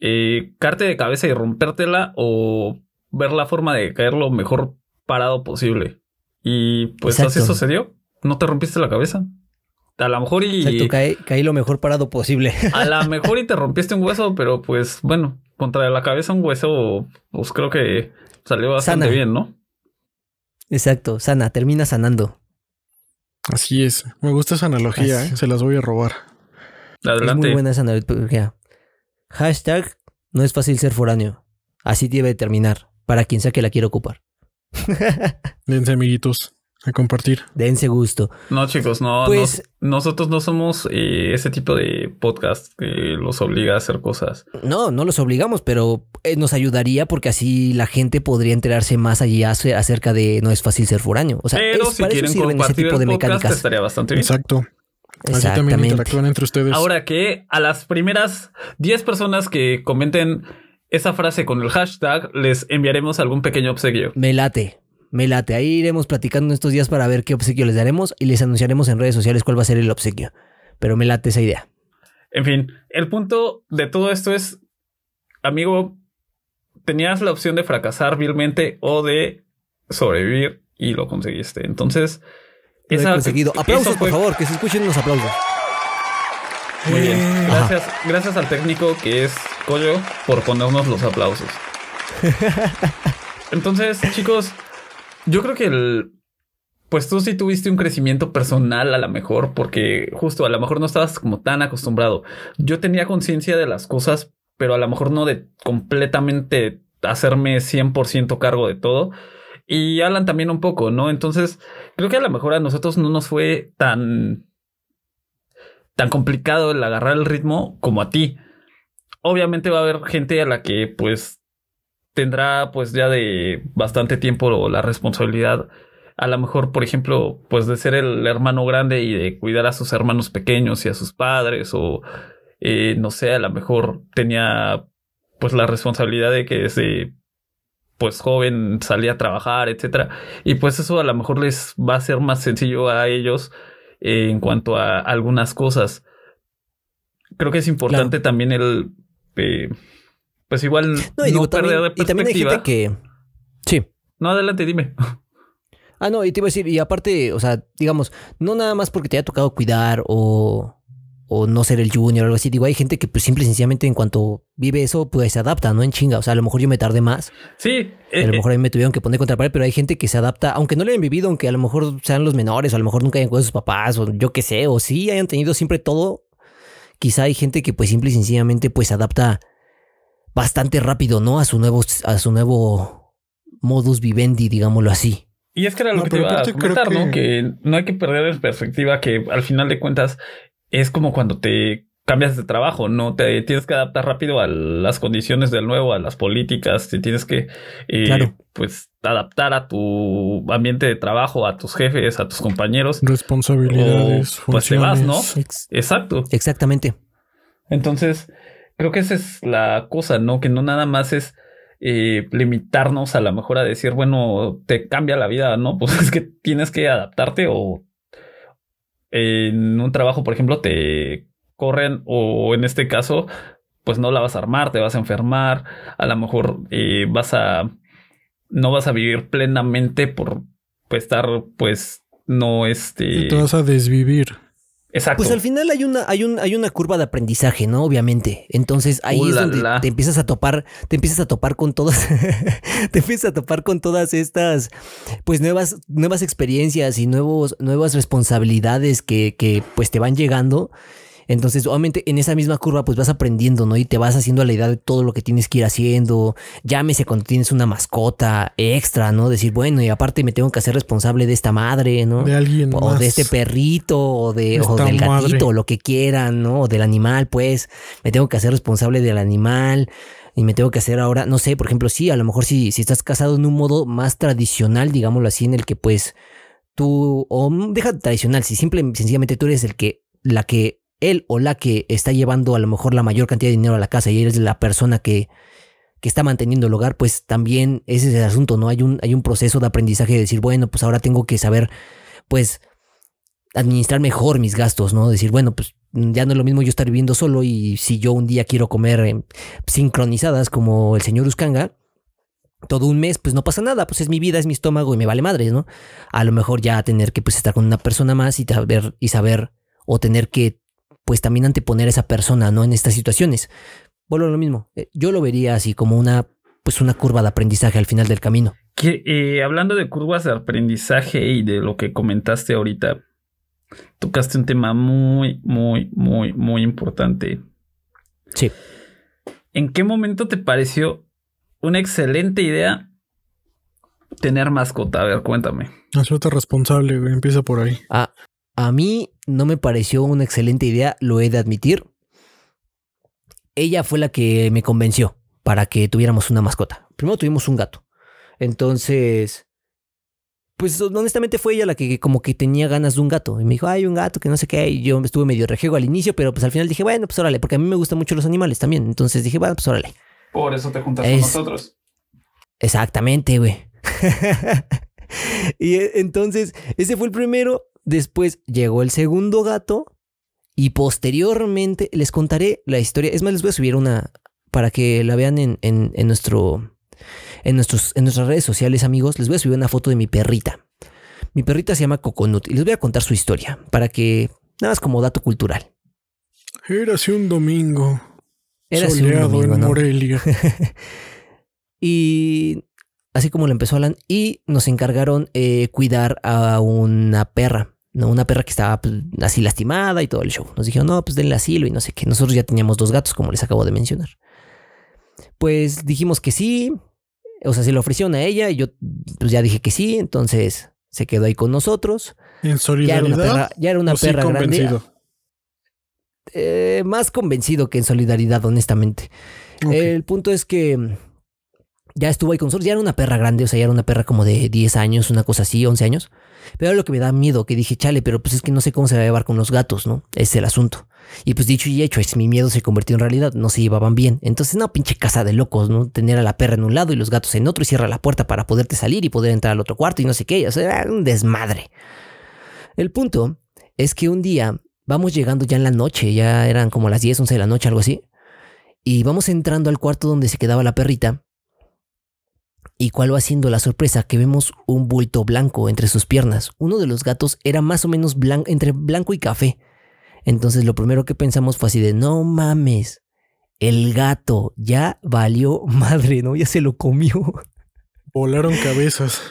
Speaker 3: Eh, carte de cabeza y rompértela o ver la forma de caer lo mejor parado posible. Y pues así sucedió. No te rompiste la cabeza. A lo mejor y.
Speaker 2: Exacto, caí, caí, lo mejor parado posible.
Speaker 3: A lo mejor y te rompiste un hueso, pero pues bueno, contra la cabeza un hueso, pues creo que salió bastante bien, ¿no?
Speaker 2: Exacto, sana, termina sanando.
Speaker 1: Así es. Me gusta esa analogía, ¿eh? se las voy a robar.
Speaker 2: Adelante. Es muy buena esa analogía. Hashtag no es fácil ser foráneo. Así debe terminar, para quien sea que la quiera ocupar.
Speaker 1: Dense, amiguitos a compartir.
Speaker 2: Dense gusto.
Speaker 3: No, chicos, no. Pues, nosotros no somos eh, ese tipo de podcast que los obliga a hacer cosas.
Speaker 2: No, no los obligamos, pero eh, nos ayudaría porque así la gente podría enterarse más allá acerca de no es fácil ser foráneo. O sea,
Speaker 3: pero si quieren ese tipo de mecánicas. Estaría bastante bien.
Speaker 1: Exacto. Así también interactúan entre ustedes.
Speaker 3: Ahora que a las primeras 10 personas que comenten esa frase con el hashtag, les enviaremos algún pequeño obsequio.
Speaker 2: Me late. Me late. Ahí iremos platicando estos días para ver qué obsequio les daremos y les anunciaremos en redes sociales cuál va a ser el obsequio. Pero me late esa idea.
Speaker 3: En fin, el punto de todo esto es, amigo, tenías la opción de fracasar vilmente o de sobrevivir y lo conseguiste. Entonces,
Speaker 2: esa, conseguido. Aplausos, por favor, que se escuchen los aplausos.
Speaker 3: Muy bien. Gracias, gracias al técnico que es Coyo por ponernos los aplausos. Entonces, chicos, yo creo que el. Pues tú sí tuviste un crecimiento personal a lo mejor, porque justo a lo mejor no estabas como tan acostumbrado. Yo tenía conciencia de las cosas, pero a lo mejor no de completamente hacerme 100% cargo de todo. Y Alan también un poco, ¿no? Entonces, creo que a lo mejor a nosotros no nos fue tan tan complicado el agarrar el ritmo como a ti. Obviamente va a haber gente a la que pues tendrá pues ya de bastante tiempo la responsabilidad a lo mejor, por ejemplo, pues de ser el hermano grande y de cuidar a sus hermanos pequeños y a sus padres o eh, no sé, a lo mejor tenía pues la responsabilidad de que desde pues joven salía a trabajar, etcétera. Y pues eso a lo mejor les va a ser más sencillo a ellos eh, en cuanto a algunas cosas. creo que es importante también el, eh, pues igual no, y perder de perspectiva. Y también hay gente que,
Speaker 2: sí.
Speaker 3: No, adelante, dime.
Speaker 2: Ah, no, y te iba a decir, y aparte, o sea, digamos, no nada más porque te haya tocado cuidar o, o no ser el junior o algo así. Digo, hay gente que pues simple y sencillamente en cuanto vive eso, pues se adapta, ¿no? En chinga. O sea, a lo mejor yo me tardé más.
Speaker 3: Sí.
Speaker 2: a lo eh, mejor a mí me tuvieron que poner contra pared, pero hay gente que se adapta, aunque no lo hayan vivido, aunque a lo mejor sean los menores, o a lo mejor nunca hayan con sus papás, o yo qué sé, o sí hayan tenido siempre todo. Quizá hay gente que pues simple y sencillamente pues se adapta bastante rápido, ¿no? A su nuevo, a su nuevo modus vivendi, digámoslo así.
Speaker 3: Y es que era lo que te iba a comentar, ¿no? Que no hay que perder en perspectiva que al final de cuentas es como cuando te cambias de trabajo, no te tienes que adaptar rápido a las condiciones del nuevo, a las políticas, te tienes que eh, pues adaptar a tu ambiente de trabajo, a tus jefes, a tus compañeros.
Speaker 1: Responsabilidades.
Speaker 3: pues te vas, ¿no? Exacto.
Speaker 2: Exactamente.
Speaker 3: Entonces, creo que esa es la cosa, ¿no? Que no nada más es eh, limitarnos a lo mejor a decir, bueno, te cambia la vida, ¿no? Pues es que tienes que adaptarte o en un trabajo, por ejemplo, te corren o en este caso, pues no la vas a armar, te vas a enfermar, a lo mejor eh, vas a, no vas a vivir plenamente por pues, estar, pues, no este...
Speaker 1: Te vas a desvivir.
Speaker 3: Exacto.
Speaker 2: Pues al final hay una, hay, un, hay una curva de aprendizaje, ¿no? Obviamente. Entonces ahí es donde te empiezas a topar, te empiezas a topar con todas, te empiezas a topar con todas estas, pues nuevas, nuevas experiencias y nuevos, nuevas responsabilidades que, que pues te van llegando. Entonces, obviamente, en esa misma curva, pues vas aprendiendo, ¿no? Y te vas haciendo a la idea de todo lo que tienes que ir haciendo. Llámese cuando tienes una mascota extra, ¿no? Decir, bueno, y aparte me tengo que hacer responsable de esta madre, ¿no?
Speaker 1: De alguien
Speaker 2: O de este perrito, o, de, o del gatito, o lo que quieran, ¿no? O del animal, pues. Me tengo que hacer responsable del animal y me tengo que hacer ahora, no sé, por ejemplo, sí, a lo mejor si, si estás casado en un modo más tradicional, digámoslo así, en el que pues tú, o deja tradicional, si simple, sencillamente tú eres el que, la que él o la que está llevando a lo mejor la mayor cantidad de dinero a la casa y eres la persona que, que está manteniendo el hogar, pues también ese es el asunto, ¿no? Hay un, hay un proceso de aprendizaje de decir, bueno, pues ahora tengo que saber, pues, administrar mejor mis gastos, ¿no? Decir, bueno, pues ya no es lo mismo yo estar viviendo solo y si yo un día quiero comer eh, sincronizadas como el señor Uscanga, todo un mes, pues no pasa nada, pues es mi vida, es mi estómago y me vale madres, ¿no? A lo mejor ya tener que pues estar con una persona más y saber, y saber o tener que pues también anteponer a esa persona, ¿no? En estas situaciones. Vuelvo a lo mismo. Eh, yo lo vería así como una, pues una curva de aprendizaje al final del camino.
Speaker 3: Que, eh, hablando de curvas de aprendizaje y de lo que comentaste ahorita, tocaste un tema muy, muy, muy, muy importante.
Speaker 2: Sí.
Speaker 3: ¿En qué momento te pareció una excelente idea tener mascota? A ver, cuéntame.
Speaker 1: Hacerte responsable, güey. Empieza por ahí.
Speaker 2: Ah, a mí no me pareció una excelente idea, lo he de admitir. Ella fue la que me convenció para que tuviéramos una mascota. Primero tuvimos un gato. Entonces, pues honestamente fue ella la que como que tenía ganas de un gato. Y me dijo, hay un gato que no sé qué. Y yo estuve medio rejego al inicio, pero pues al final dije, bueno, pues órale, porque a mí me gustan mucho los animales también. Entonces dije, bueno, pues órale.
Speaker 3: Por eso te juntas con nosotros.
Speaker 2: Exactamente, güey. y eh, entonces, ese fue el primero. Después llegó el segundo gato y posteriormente les contaré la historia. Es más, les voy a subir una para que la vean en, en, nuestro, en, nuestros, en nuestras redes sociales, amigos. Les voy a subir una foto de mi perrita. Mi perrita se llama Coconut y les voy a contar su historia para que, nada más como dato cultural.
Speaker 1: Era así un domingo. Era soleado un domingo, en Morelia.
Speaker 2: y así como lo empezó Alan, y nos encargaron eh, cuidar a una perra. ¿No? Una perra que estaba pues, así lastimada y todo el show. Nos dijeron, no, pues denle asilo y no sé qué. Nosotros ya teníamos dos gatos, como les acabo de mencionar. Pues dijimos que sí. O sea, se lo ofrecieron a ella y yo pues ya dije que sí. Entonces se quedó ahí con nosotros.
Speaker 1: ¿En solidaridad?
Speaker 2: Ya era una perra, grande. Eh, más convencido que en solidaridad, honestamente. El punto es que ya estuvo ahí con nosotros. Ya era una perra grande, o sea, ya era una perra como de 10 años, una cosa así, 11 años. Pero lo que me da miedo, que dije, chale, pero pues es que no sé cómo se va a llevar con los gatos, ¿no? Es el asunto. Y pues dicho y hecho, es mi miedo se convirtió en realidad, no se llevaban bien. Entonces, no, pinche casa de locos, ¿no? Tener a la perra en un lado y los gatos en otro y cierra la puerta para poderte salir y poder entrar al otro cuarto y no sé qué. O sea, era un desmadre. El punto es que un día vamos llegando ya en la noche, ya eran como las 10, 11 de la noche, algo así. Y vamos entrando al cuarto donde se quedaba la perrita. ¿Y cuál va siendo la sorpresa? Que vemos un bulto blanco entre sus piernas. Uno de los gatos era más o menos entre blanco y café. Entonces lo primero que pensamos fue así de, no mames, el gato ya valió madre, ¿no? Ya se lo comió.
Speaker 1: Volaron cabezas.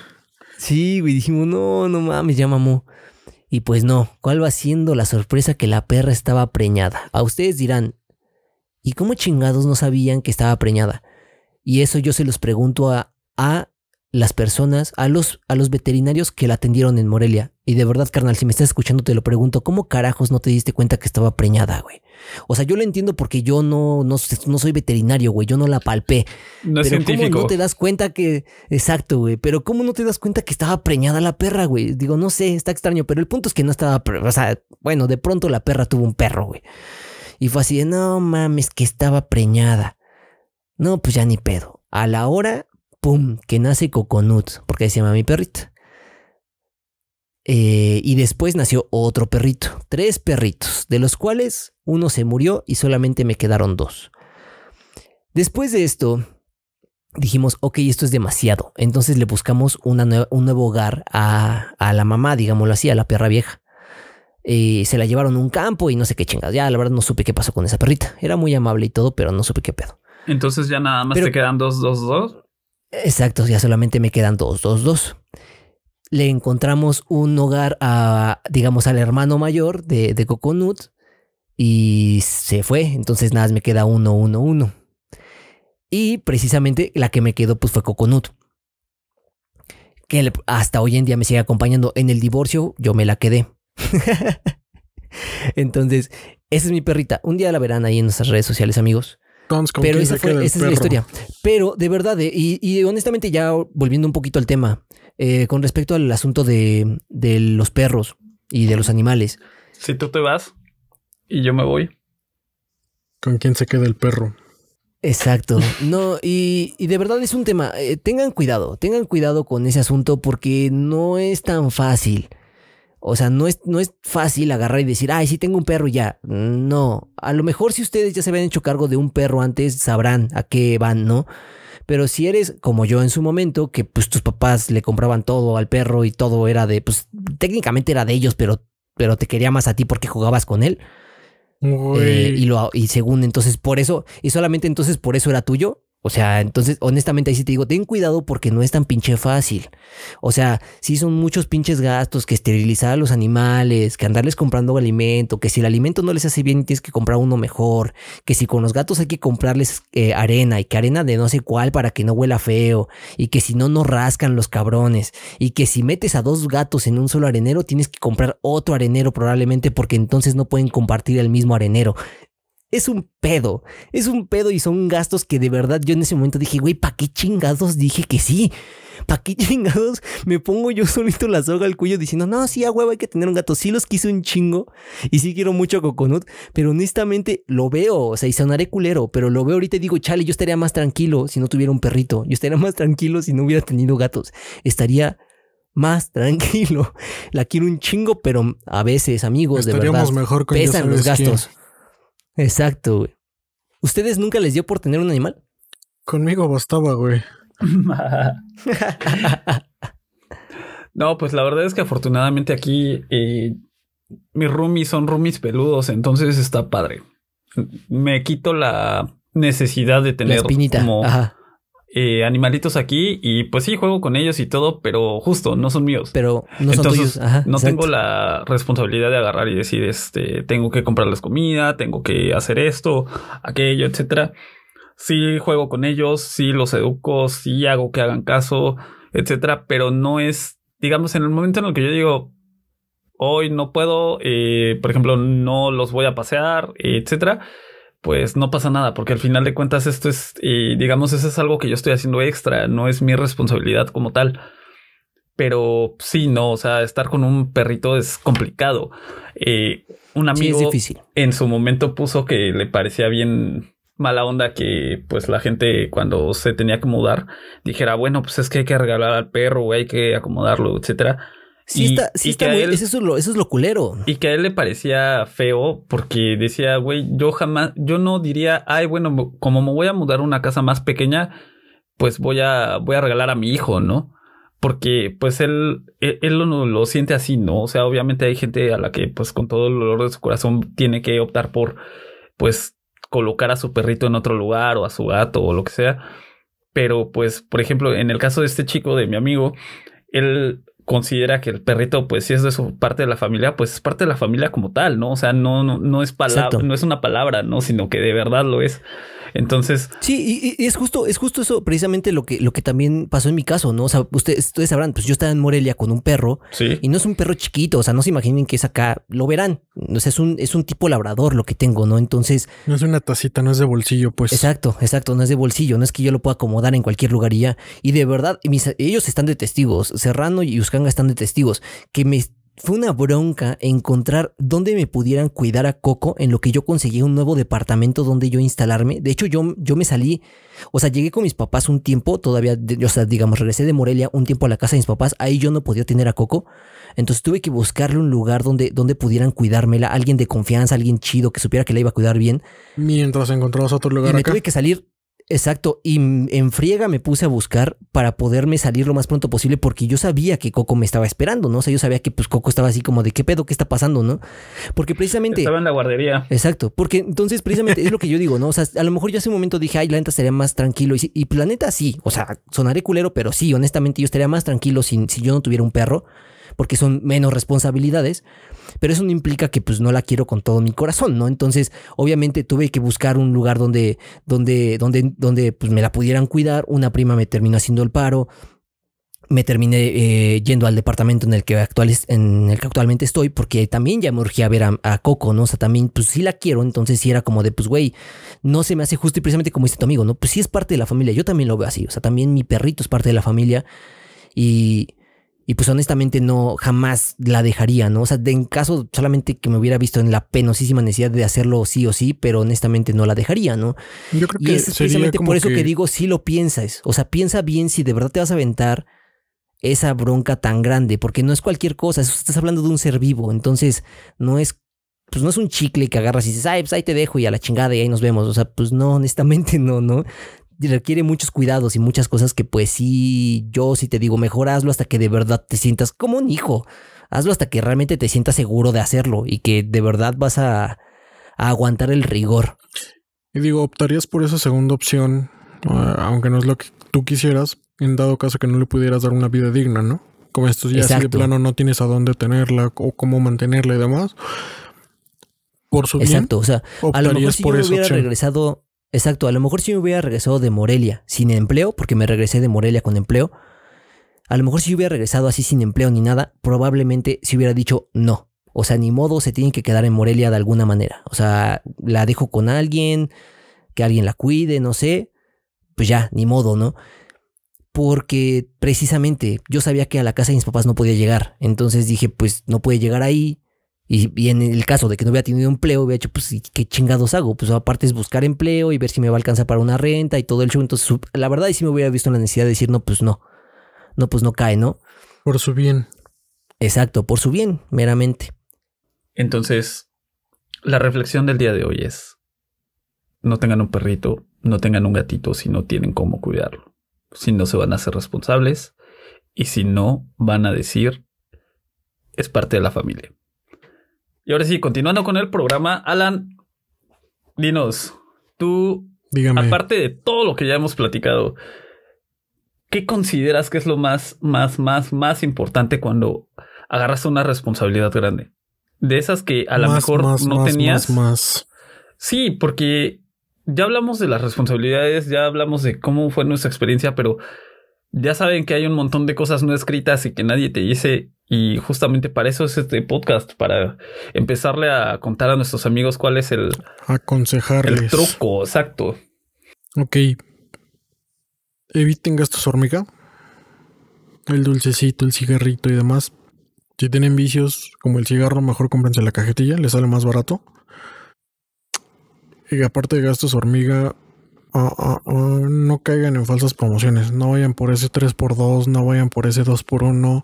Speaker 2: Sí, güey, dijimos, no, no mames, ya mamó. Y pues no, ¿cuál va siendo la sorpresa que la perra estaba preñada? A ustedes dirán, ¿y cómo chingados no sabían que estaba preñada? Y eso yo se los pregunto a, a las personas, a los, a los veterinarios que la atendieron en Morelia. Y de verdad, carnal, si me estás escuchando, te lo pregunto, ¿cómo carajos no te diste cuenta que estaba preñada, güey? O sea, yo lo entiendo porque yo no, no, no soy veterinario, güey, yo no la palpé.
Speaker 3: No es
Speaker 2: pero
Speaker 3: científico.
Speaker 2: ¿cómo no te das cuenta que... Exacto, güey, pero ¿cómo no te das cuenta que estaba preñada la perra, güey? Digo, no sé, está extraño, pero el punto es que no estaba... O sea, bueno, de pronto la perra tuvo un perro, güey. Y fue así de, no mames, que estaba preñada. No, pues ya ni pedo. A la hora pum, que nace Coconut, porque se llama mi perrita. Eh, y después nació otro perrito, tres perritos, de los cuales uno se murió y solamente me quedaron dos. Después de esto, dijimos, ok, esto es demasiado. Entonces le buscamos un nuevo hogar a, a, la mamá, digámoslo así, a la perra vieja. Eh, se la llevaron a un campo y no sé qué chingas. Ya, la verdad, no supe qué pasó con esa perrita. Era muy amable y todo, pero no supe qué pedo.
Speaker 3: Entonces ya nada más pero, te quedan dos, dos, dos.
Speaker 2: Exacto, ya solamente me quedan dos, dos, dos. Le encontramos un hogar a, digamos, al hermano mayor de, de Coconut y se fue. Entonces nada, me queda uno, uno, uno. Y precisamente la que me quedó pues fue Coconut. Que hasta hoy en día me sigue acompañando. En el divorcio yo me la quedé. Entonces, esa es mi perrita. Un día la verán ahí en nuestras redes sociales, amigos. Pero esa, fue, esa es la historia. Pero de verdad, eh, y, y, honestamente ya volviendo un poquito al tema, eh, con respecto al asunto de, de, los perros y de los animales.
Speaker 3: Si tú te vas y yo me voy.
Speaker 1: ¿Con quién se queda el perro?
Speaker 2: Exacto. No, y, y de verdad es un tema. Eh, tengan cuidado, tengan cuidado con ese asunto porque no es tan fácil. O sea, no es, no es fácil agarrar y decir, ay, sí tengo un perro y ya. No. A lo mejor si ustedes ya se habían hecho cargo de un perro antes, sabrán a qué van, ¿no? Pero si eres como yo en su momento, que pues tus papás le compraban todo al perro y todo era de, pues técnicamente era de ellos, pero, pero te quería más a ti porque jugabas con él. Eh, y, lo, y según entonces por eso, y solamente entonces por eso era tuyo, o sea, entonces, honestamente, ahí sí te digo, ten cuidado porque no es tan pinche fácil. O sea, sí son muchos pinches gastos que esterilizar a los animales, que andarles comprando alimento, que si el alimento no les hace bien tienes que comprar uno mejor, que si con los gatos hay que comprarles eh, arena y que arena de no sé cuál para que no huela feo, y que si no, no rascan los cabrones, y que si metes a dos gatos en un solo arenero tienes que comprar otro arenero probablemente porque entonces no pueden compartir el mismo arenero es un pedo. Es un pedo y son gastos que de verdad yo en ese momento dije, güey, ¿para qué chingados dije que sí? ¿Para qué chingados me pongo yo solito la soga al cuello diciendo, no, sí, a huevo hay que tener un gato? Sí los quise un chingo y sí quiero mucho a Coconut, pero honestamente lo veo, o sea, y sonaré culero, pero lo veo ahorita y digo, chale, yo estaría más tranquilo si no tuviera un perrito. Yo estaría más tranquilo si no hubiera tenido gatos. Estaría más tranquilo. La quiero un chingo, pero a veces, amigos, de verdad,
Speaker 1: mejor con
Speaker 2: pesan los gastos. Exacto, güey. ¿Ustedes nunca les dio por tener un animal?
Speaker 1: Conmigo bastaba, güey.
Speaker 3: no, pues la verdad es que afortunadamente aquí eh, mis roomies son roomies peludos, entonces está padre. Me quito la necesidad de tener como eh, animalitos aquí y pues sí juego con ellos y todo, pero justo no son míos.
Speaker 2: Pero no son tuyos.
Speaker 3: no tengo la responsabilidad de agarrar y decir, este, tengo que comprarles comida, tengo que hacer esto, aquello, etcétera. Sí juego con ellos, sí los educo, sí hago que hagan caso, etcétera, pero no es, digamos, en el momento en el que yo digo, hoy no puedo, eh, por ejemplo, no los voy a pasear, etcétera pues no pasa nada, porque al final de cuentas esto es, y digamos, eso es algo que yo estoy haciendo extra, no es mi responsabilidad como tal. Pero sí, no, o sea, estar con un perrito es complicado. Eh, un amigo
Speaker 2: difícil.
Speaker 3: en su momento puso que le parecía bien mala onda que pues la gente cuando se tenía que mudar dijera, bueno, pues es que hay que regalar al perro, hay que acomodarlo, etcétera.
Speaker 2: Sí, está, sí está muy, eso, es lo, eso es lo culero.
Speaker 3: Y que a él le parecía feo porque decía, güey, yo jamás, yo no diría, ay, bueno, como me voy a mudar a una casa más pequeña, pues voy a, voy a regalar a mi hijo, ¿no? Porque pues él, él, él lo, lo, siente así, ¿no? O sea, obviamente hay gente a la que pues con todo el dolor de su corazón tiene que optar por pues colocar a su perrito en otro lugar o a su gato o lo que sea. Pero pues, por ejemplo, en el caso de este chico, de mi amigo, él considera que el perrito, pues si es de su parte de la familia, pues es parte de la familia como tal, ¿no? O sea, no, no, no es palabra, no es una palabra, ¿no? Sino que de verdad lo es. Entonces.
Speaker 2: Sí, y, es justo, es justo eso, precisamente lo que, lo que también pasó en mi caso, ¿no? O sea, ustedes, ustedes sabrán, pues yo estaba en Morelia con un perro.
Speaker 3: Sí.
Speaker 2: Y no es un perro chiquito, o sea, no se imaginen que es acá, lo verán. O sea, es un, es un tipo labrador lo que tengo, ¿no? Entonces.
Speaker 1: No es una tacita, no es de bolsillo, pues.
Speaker 2: Exacto, exacto, no es de bolsillo, no es que yo lo pueda acomodar en cualquier lugar y ya. Y de verdad, ellos están de testigos, Serrano y Uscanga están de testigos, que me fue una bronca encontrar dónde me pudieran cuidar a Coco en lo que yo conseguí un nuevo departamento donde yo instalarme. De hecho, yo, yo me salí, o sea, llegué con mis papás un tiempo, todavía, o sea, digamos, regresé de Morelia un tiempo a la casa de mis papás, ahí yo no podía tener a Coco. Entonces tuve que buscarle un lugar donde, donde pudieran cuidármela, alguien de confianza, alguien chido que supiera que la iba a cuidar bien.
Speaker 1: Mientras encontrabas otro lugar.
Speaker 2: Y me tuve que salir Exacto, y en friega me puse a buscar para poderme salir lo más pronto posible porque yo sabía que Coco me estaba esperando, ¿no? O sea, yo sabía que pues Coco estaba así como de qué pedo, qué está pasando, ¿no? Porque precisamente...
Speaker 3: Estaba en la guardería.
Speaker 2: Exacto, porque entonces precisamente es lo que yo digo, ¿no? O sea, a lo mejor yo hace un momento dije, ay, la neta estaría más tranquilo y, y la neta sí, o sea, sonaré culero, pero sí, honestamente yo estaría más tranquilo si, si yo no tuviera un perro porque son menos responsabilidades, pero eso no implica que pues no la quiero con todo mi corazón, ¿no? Entonces, obviamente tuve que buscar un lugar donde, donde, donde, donde pues me la pudieran cuidar, una prima me terminó haciendo el paro, me terminé eh, yendo al departamento en el que actual, en el que actualmente estoy, porque también ya me urgía ver a, Coco, ¿no? O sea, también, pues sí la quiero, entonces sí era como de, pues, güey, no se me hace justo y precisamente como dice tu amigo, ¿no? Pues sí es parte de la familia, yo también lo veo así, o sea, también mi perrito es parte de la familia y, y pues honestamente no, jamás la dejaría, ¿no? O sea, de, en caso solamente que me hubiera visto en la penosísima necesidad de hacerlo sí o sí, pero honestamente no la dejaría, ¿no?
Speaker 1: Yo creo
Speaker 2: y es precisamente por eso que... digo, sí lo piensas. O sea, piensa bien si de verdad te vas a aventar esa bronca tan grande, porque no es cualquier cosa, estás hablando de un ser vivo, entonces no es pues no es un chicle que agarras y dices, ay, pues ahí te dejo y a la chingada y ahí nos vemos. O sea, pues no, honestamente no, ¿no? Requiere muchos cuidados y muchas cosas que pues sí, yo sí te digo, mejor hazlo hasta que de verdad te sientas como un hijo. Hazlo hasta que realmente te sientas seguro de hacerlo y que de verdad vas a, a aguantar el rigor.
Speaker 1: Y digo, optarías por esa segunda opción, uh, aunque no es lo que tú quisieras, en dado caso que no le pudieras dar una vida digna, ¿no? Como esto ya así de plano no tienes a dónde tenerla o cómo mantenerla y demás. Por su
Speaker 2: Exacto, o sea, a lo mejor si yo hubiera regresado Exacto, a lo mejor si hubiera regresado de Morelia sin empleo, porque me regresé de Morelia con empleo, a lo mejor si hubiera regresado así sin empleo ni nada, probablemente si hubiera dicho no. O sea, ni modo, se tiene que quedar en Morelia de alguna manera. O sea, la dejo con alguien, que alguien la cuide, no sé. Pues ya, ni modo, ¿no? Porque precisamente yo sabía que a la casa de mis papás no podía llegar. Entonces dije, pues no puede llegar ahí. Y, en el caso de que no hubiera tenido empleo, hubiera hecho, pues, ¿qué chingados hago? Pues aparte es buscar empleo y ver si me va a alcanzar para una renta y todo el show. Entonces, la verdad, y si me hubiera visto en la necesidad de decir, no, pues no. No, pues no cae, ¿no?
Speaker 1: Por su bien.
Speaker 2: Exacto, por su bien, meramente.
Speaker 3: Entonces, la reflexión del día de hoy es, no tengan un perrito, no tengan un gatito si no tienen cómo cuidarlo. Si no se van a hacer responsables y si no van a decir, es parte de la familia. Y ahora sí, continuando con el programa, Alan, dinos, tú, aparte de todo lo que ya hemos platicado, ¿qué consideras que es lo más, más, más, más importante cuando agarras una responsabilidad grande? De esas que a lo mejor no tenías.
Speaker 1: Más,
Speaker 3: Sí, porque ya hablamos de las responsabilidades, ya hablamos de cómo fue nuestra experiencia, pero ya saben que hay un montón de cosas no escritas y que nadie te dice. Y justamente para eso es este podcast, para empezarle a contar a nuestros amigos cuál es el...
Speaker 1: Aconsejarles.
Speaker 3: El truco, exacto.
Speaker 1: Ok. Eviten gastos hormiga. El dulcecito, el cigarrito y demás. Si tienen vicios como el cigarro, mejor cómprense la cajetilla, les sale más barato. Y aparte de gastos hormiga, Ah, ah, ah, no caigan en falsas promociones. No vayan por ese 3x2, no vayan por ese 2x1.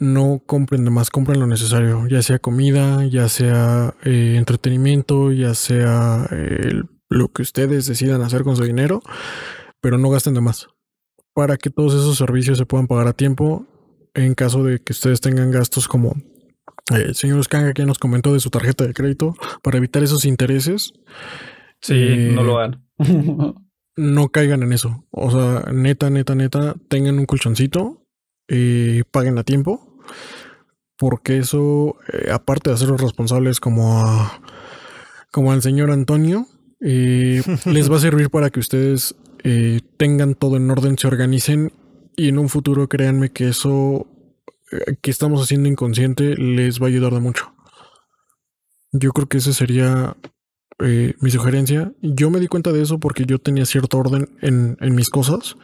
Speaker 1: No compren de más, compren lo necesario, ya sea comida, ya sea eh, entretenimiento, ya sea eh, lo que ustedes decidan hacer con su dinero, pero no gasten de más. Para que todos esos servicios se puedan pagar a tiempo en caso de que ustedes tengan gastos como eh, el señor Skanga que nos comentó de su tarjeta de crédito, para evitar esos intereses.
Speaker 3: Sí, no lo hagan.
Speaker 1: no caigan en eso. O sea, neta, neta, neta, tengan un colchoncito y paguen a tiempo porque eso, eh, aparte de hacerlos responsables como como al señor Antonio, eh, les va a servir para que ustedes eh, tengan todo en orden, se organicen y en un futuro créanme que eso que estamos haciendo inconsciente les va a ayudar de mucho. Yo creo que esa sería mi sugerencia. Yo me di cuenta de eso porque yo tenía cierto orden en, en mis cosas.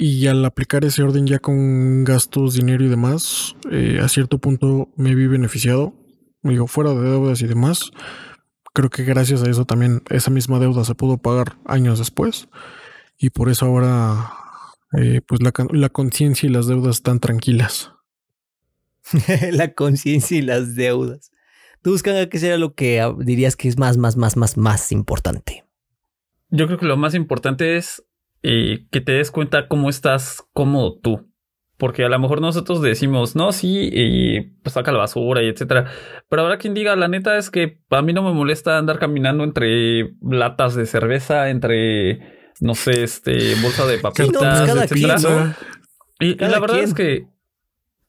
Speaker 1: Y al aplicar ese orden ya con gastos, dinero y demás, eh, a cierto punto me vi beneficiado. Digo, fuera de deudas y demás. Creo que gracias a eso también esa misma deuda se pudo pagar años después. Y por eso ahora, eh, pues la, la conciencia y las deudas están tranquilas.
Speaker 2: la conciencia y las deudas. Tú buscas qué sería lo que dirías que es más, más, más, más, más importante.
Speaker 3: Yo creo que lo más importante es y que te des cuenta cómo estás cómodo tú. Porque a lo mejor nosotros decimos, no, sí, y pues saca la basura y etcétera. Pero ahora quien diga, la neta es que a mí no me molesta andar caminando entre latas de cerveza, entre, no sé, este, bolsa de papitas, etcétera. Y, la verdad es que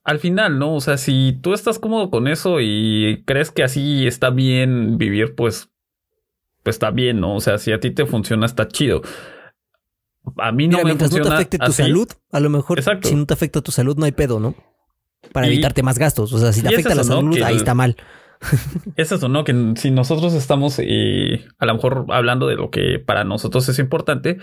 Speaker 3: al final, ¿no? O sea, si tú estás cómodo con eso y crees que así está bien vivir, pues, pues está bien, ¿no? O sea, si a ti te funciona, está chido a mí no me mientras no te afecte
Speaker 2: tu salud, a lo mejor si no te afecta tu salud no hay pedo, ¿no? Para evitarte más gastos. O sea, si te afecta la salud, ahí está mal.
Speaker 3: es eso, ¿no? Que si nosotros estamos eh, a lo mejor hablando de lo que para nosotros es importante,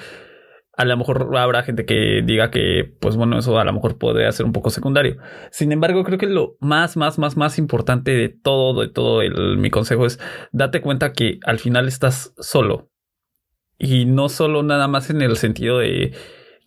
Speaker 3: a lo mejor habrá gente que diga que, pues bueno, eso a lo mejor podría ser un poco secundario. Sin embargo, creo que lo más, más, más, más importante de todo, de todo el, mi consejo es date cuenta que al final estás solo. Y no solo nada más en el sentido de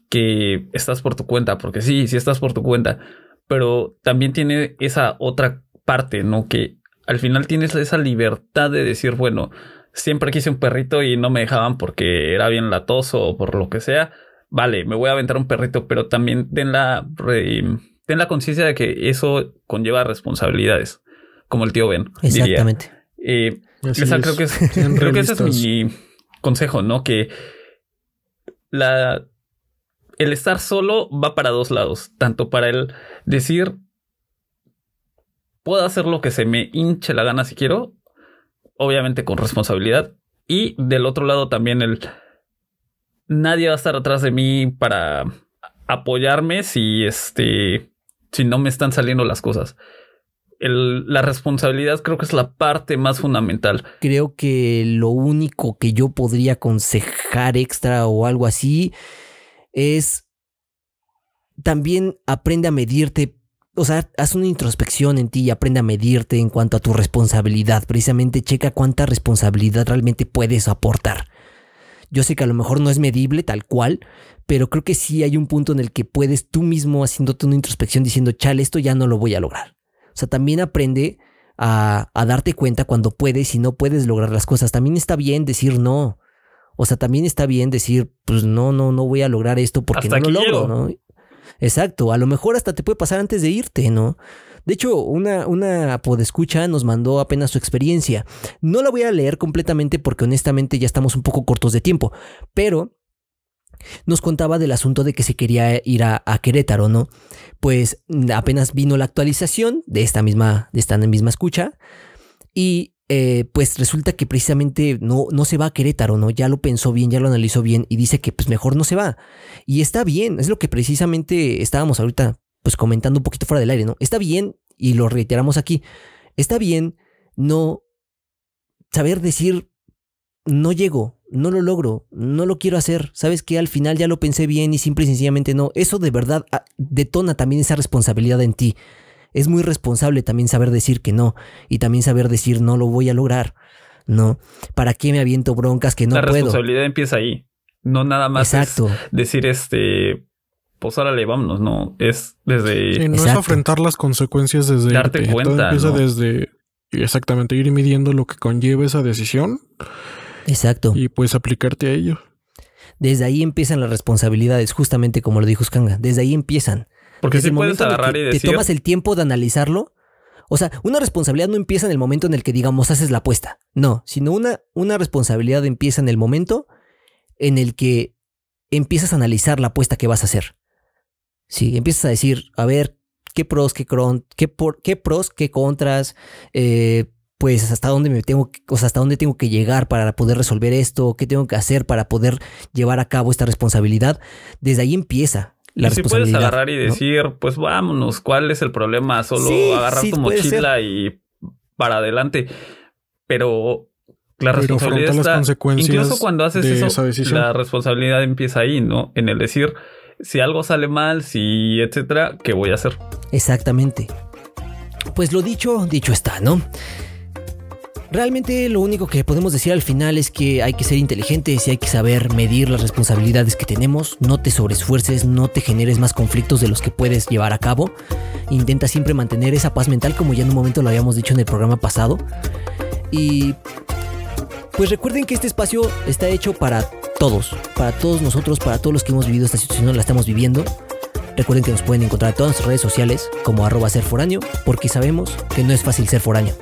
Speaker 3: que estás por tu cuenta, porque sí, sí estás por tu cuenta, pero también tiene esa otra parte, ¿no? Que al final tienes esa libertad de decir, bueno, siempre quise un perrito y no me dejaban porque era bien latoso o por lo que sea. Vale, me voy a aventar un perrito, pero también ten la, ten la conciencia de que eso conlleva responsabilidades, como el tío Ben.
Speaker 2: Exactamente.
Speaker 3: Eh, esa creo que es, creo que ese es mi, consejo, ¿no? Que la, el estar solo va para dos lados, tanto para el decir, puedo hacer lo que se me hinche la gana si quiero, obviamente con responsabilidad, y del otro lado también el, nadie va a estar atrás de mí para apoyarme si este, si no me están saliendo las cosas la responsabilidad creo que es la parte más fundamental.
Speaker 2: Creo que lo único que yo podría aconsejar extra o algo así es también aprende a medirte. O sea, haz una introspección en ti y aprende a medirte en cuanto a tu responsabilidad. Precisamente checa cuánta responsabilidad realmente puedes aportar. Yo sé que a lo mejor no es medible tal cual, pero creo que sí hay un punto en el que puedes tú mismo haciéndote una introspección diciendo, chale, esto ya no lo voy a lograr. O sea, también aprende a, darte cuenta cuando puedes y no puedes lograr las cosas. También está bien decir no. O sea, también está bien decir, pues no, no, no voy a lograr esto porque no lo logro, ¿no? Exacto, a lo mejor hasta te puede pasar antes de irte, ¿no? De hecho, una, una podescucha nos mandó apenas su experiencia. No la voy a leer completamente porque honestamente ya estamos un poco cortos de tiempo, pero nos contaba del asunto de que se quería ir a, Querétaro, ¿no? Pues apenas vino la actualización de esta misma, de esta misma escucha y eh, pues resulta que precisamente no, no se va a Querétaro, ¿no? Ya lo pensó bien, ya lo analizó bien y dice que pues mejor no se va. Y está bien, es lo que precisamente estábamos ahorita pues comentando un poquito fuera del aire, ¿no? Está bien, y lo reiteramos aquí, está bien no saber decir no llego, no lo logro, no lo quiero hacer, sabes que al final ya lo pensé bien y simple y sencillamente no. Eso de verdad ah, detona también esa responsabilidad en ti. Es muy responsable también saber decir que no y también saber decir no lo voy a lograr. No, ¿para qué me aviento broncas que no puedo?
Speaker 3: La responsabilidad empieza ahí. No nada más Exacto. decir este pues órale, vámonos, no. Es desde.
Speaker 1: Sí, no es afrontar las consecuencias desde.
Speaker 3: Darte cuenta.
Speaker 1: empieza desde. Exactamente, ir midiendo lo que conlleva esa decisión.
Speaker 2: Exacto.
Speaker 1: Y pues aplicarte a ello.
Speaker 2: Desde ahí empiezan las responsabilidades, justamente como lo dijo Skanga. Desde ahí empiezan.
Speaker 3: Porque si puedes agarrar y decir.
Speaker 2: Te tomas el tiempo de analizarlo. O sea, una responsabilidad no empieza en el momento en el que, digamos, haces la apuesta. No, sino una, una responsabilidad empieza en el momento en el que empiezas a analizar la apuesta que vas a hacer. Sí, empiezas a decir, a ver, qué pros, qué, qué, por, qué pros, qué contras, eh, pues hasta dónde me tengo, o sea, hasta dónde tengo que llegar para poder resolver esto, qué tengo que hacer para poder llevar a cabo esta responsabilidad. Desde ahí empieza. La y si puedes
Speaker 3: agarrar y decir, pues vámonos, ¿cuál es el problema? Solo agarrar tu mochila y para adelante. Pero la responsabilidad está, incluso cuando haces eso, la responsabilidad empieza ahí, ¿no? En el decir, si algo sale mal, si etcétera, ¿qué voy a hacer?
Speaker 2: Exactamente. Pues lo dicho, dicho está, ¿no? Realmente lo único que podemos decir al final es que hay que ser inteligentes y hay que saber medir las responsabilidades que tenemos. No te sobreesfuerces, no te generes más conflictos de los que puedes llevar a cabo. Intenta siempre mantener esa paz mental como ya en un momento lo habíamos dicho en el programa pasado. Y pues recuerden que este espacio está hecho para todos, para todos nosotros, para todos los que hemos vivido esta situación, la estamos viviendo. Recuerden que nos pueden encontrar en todas nuestras redes sociales como arroba ser foráneo, porque sabemos que no es fácil ser foráneo.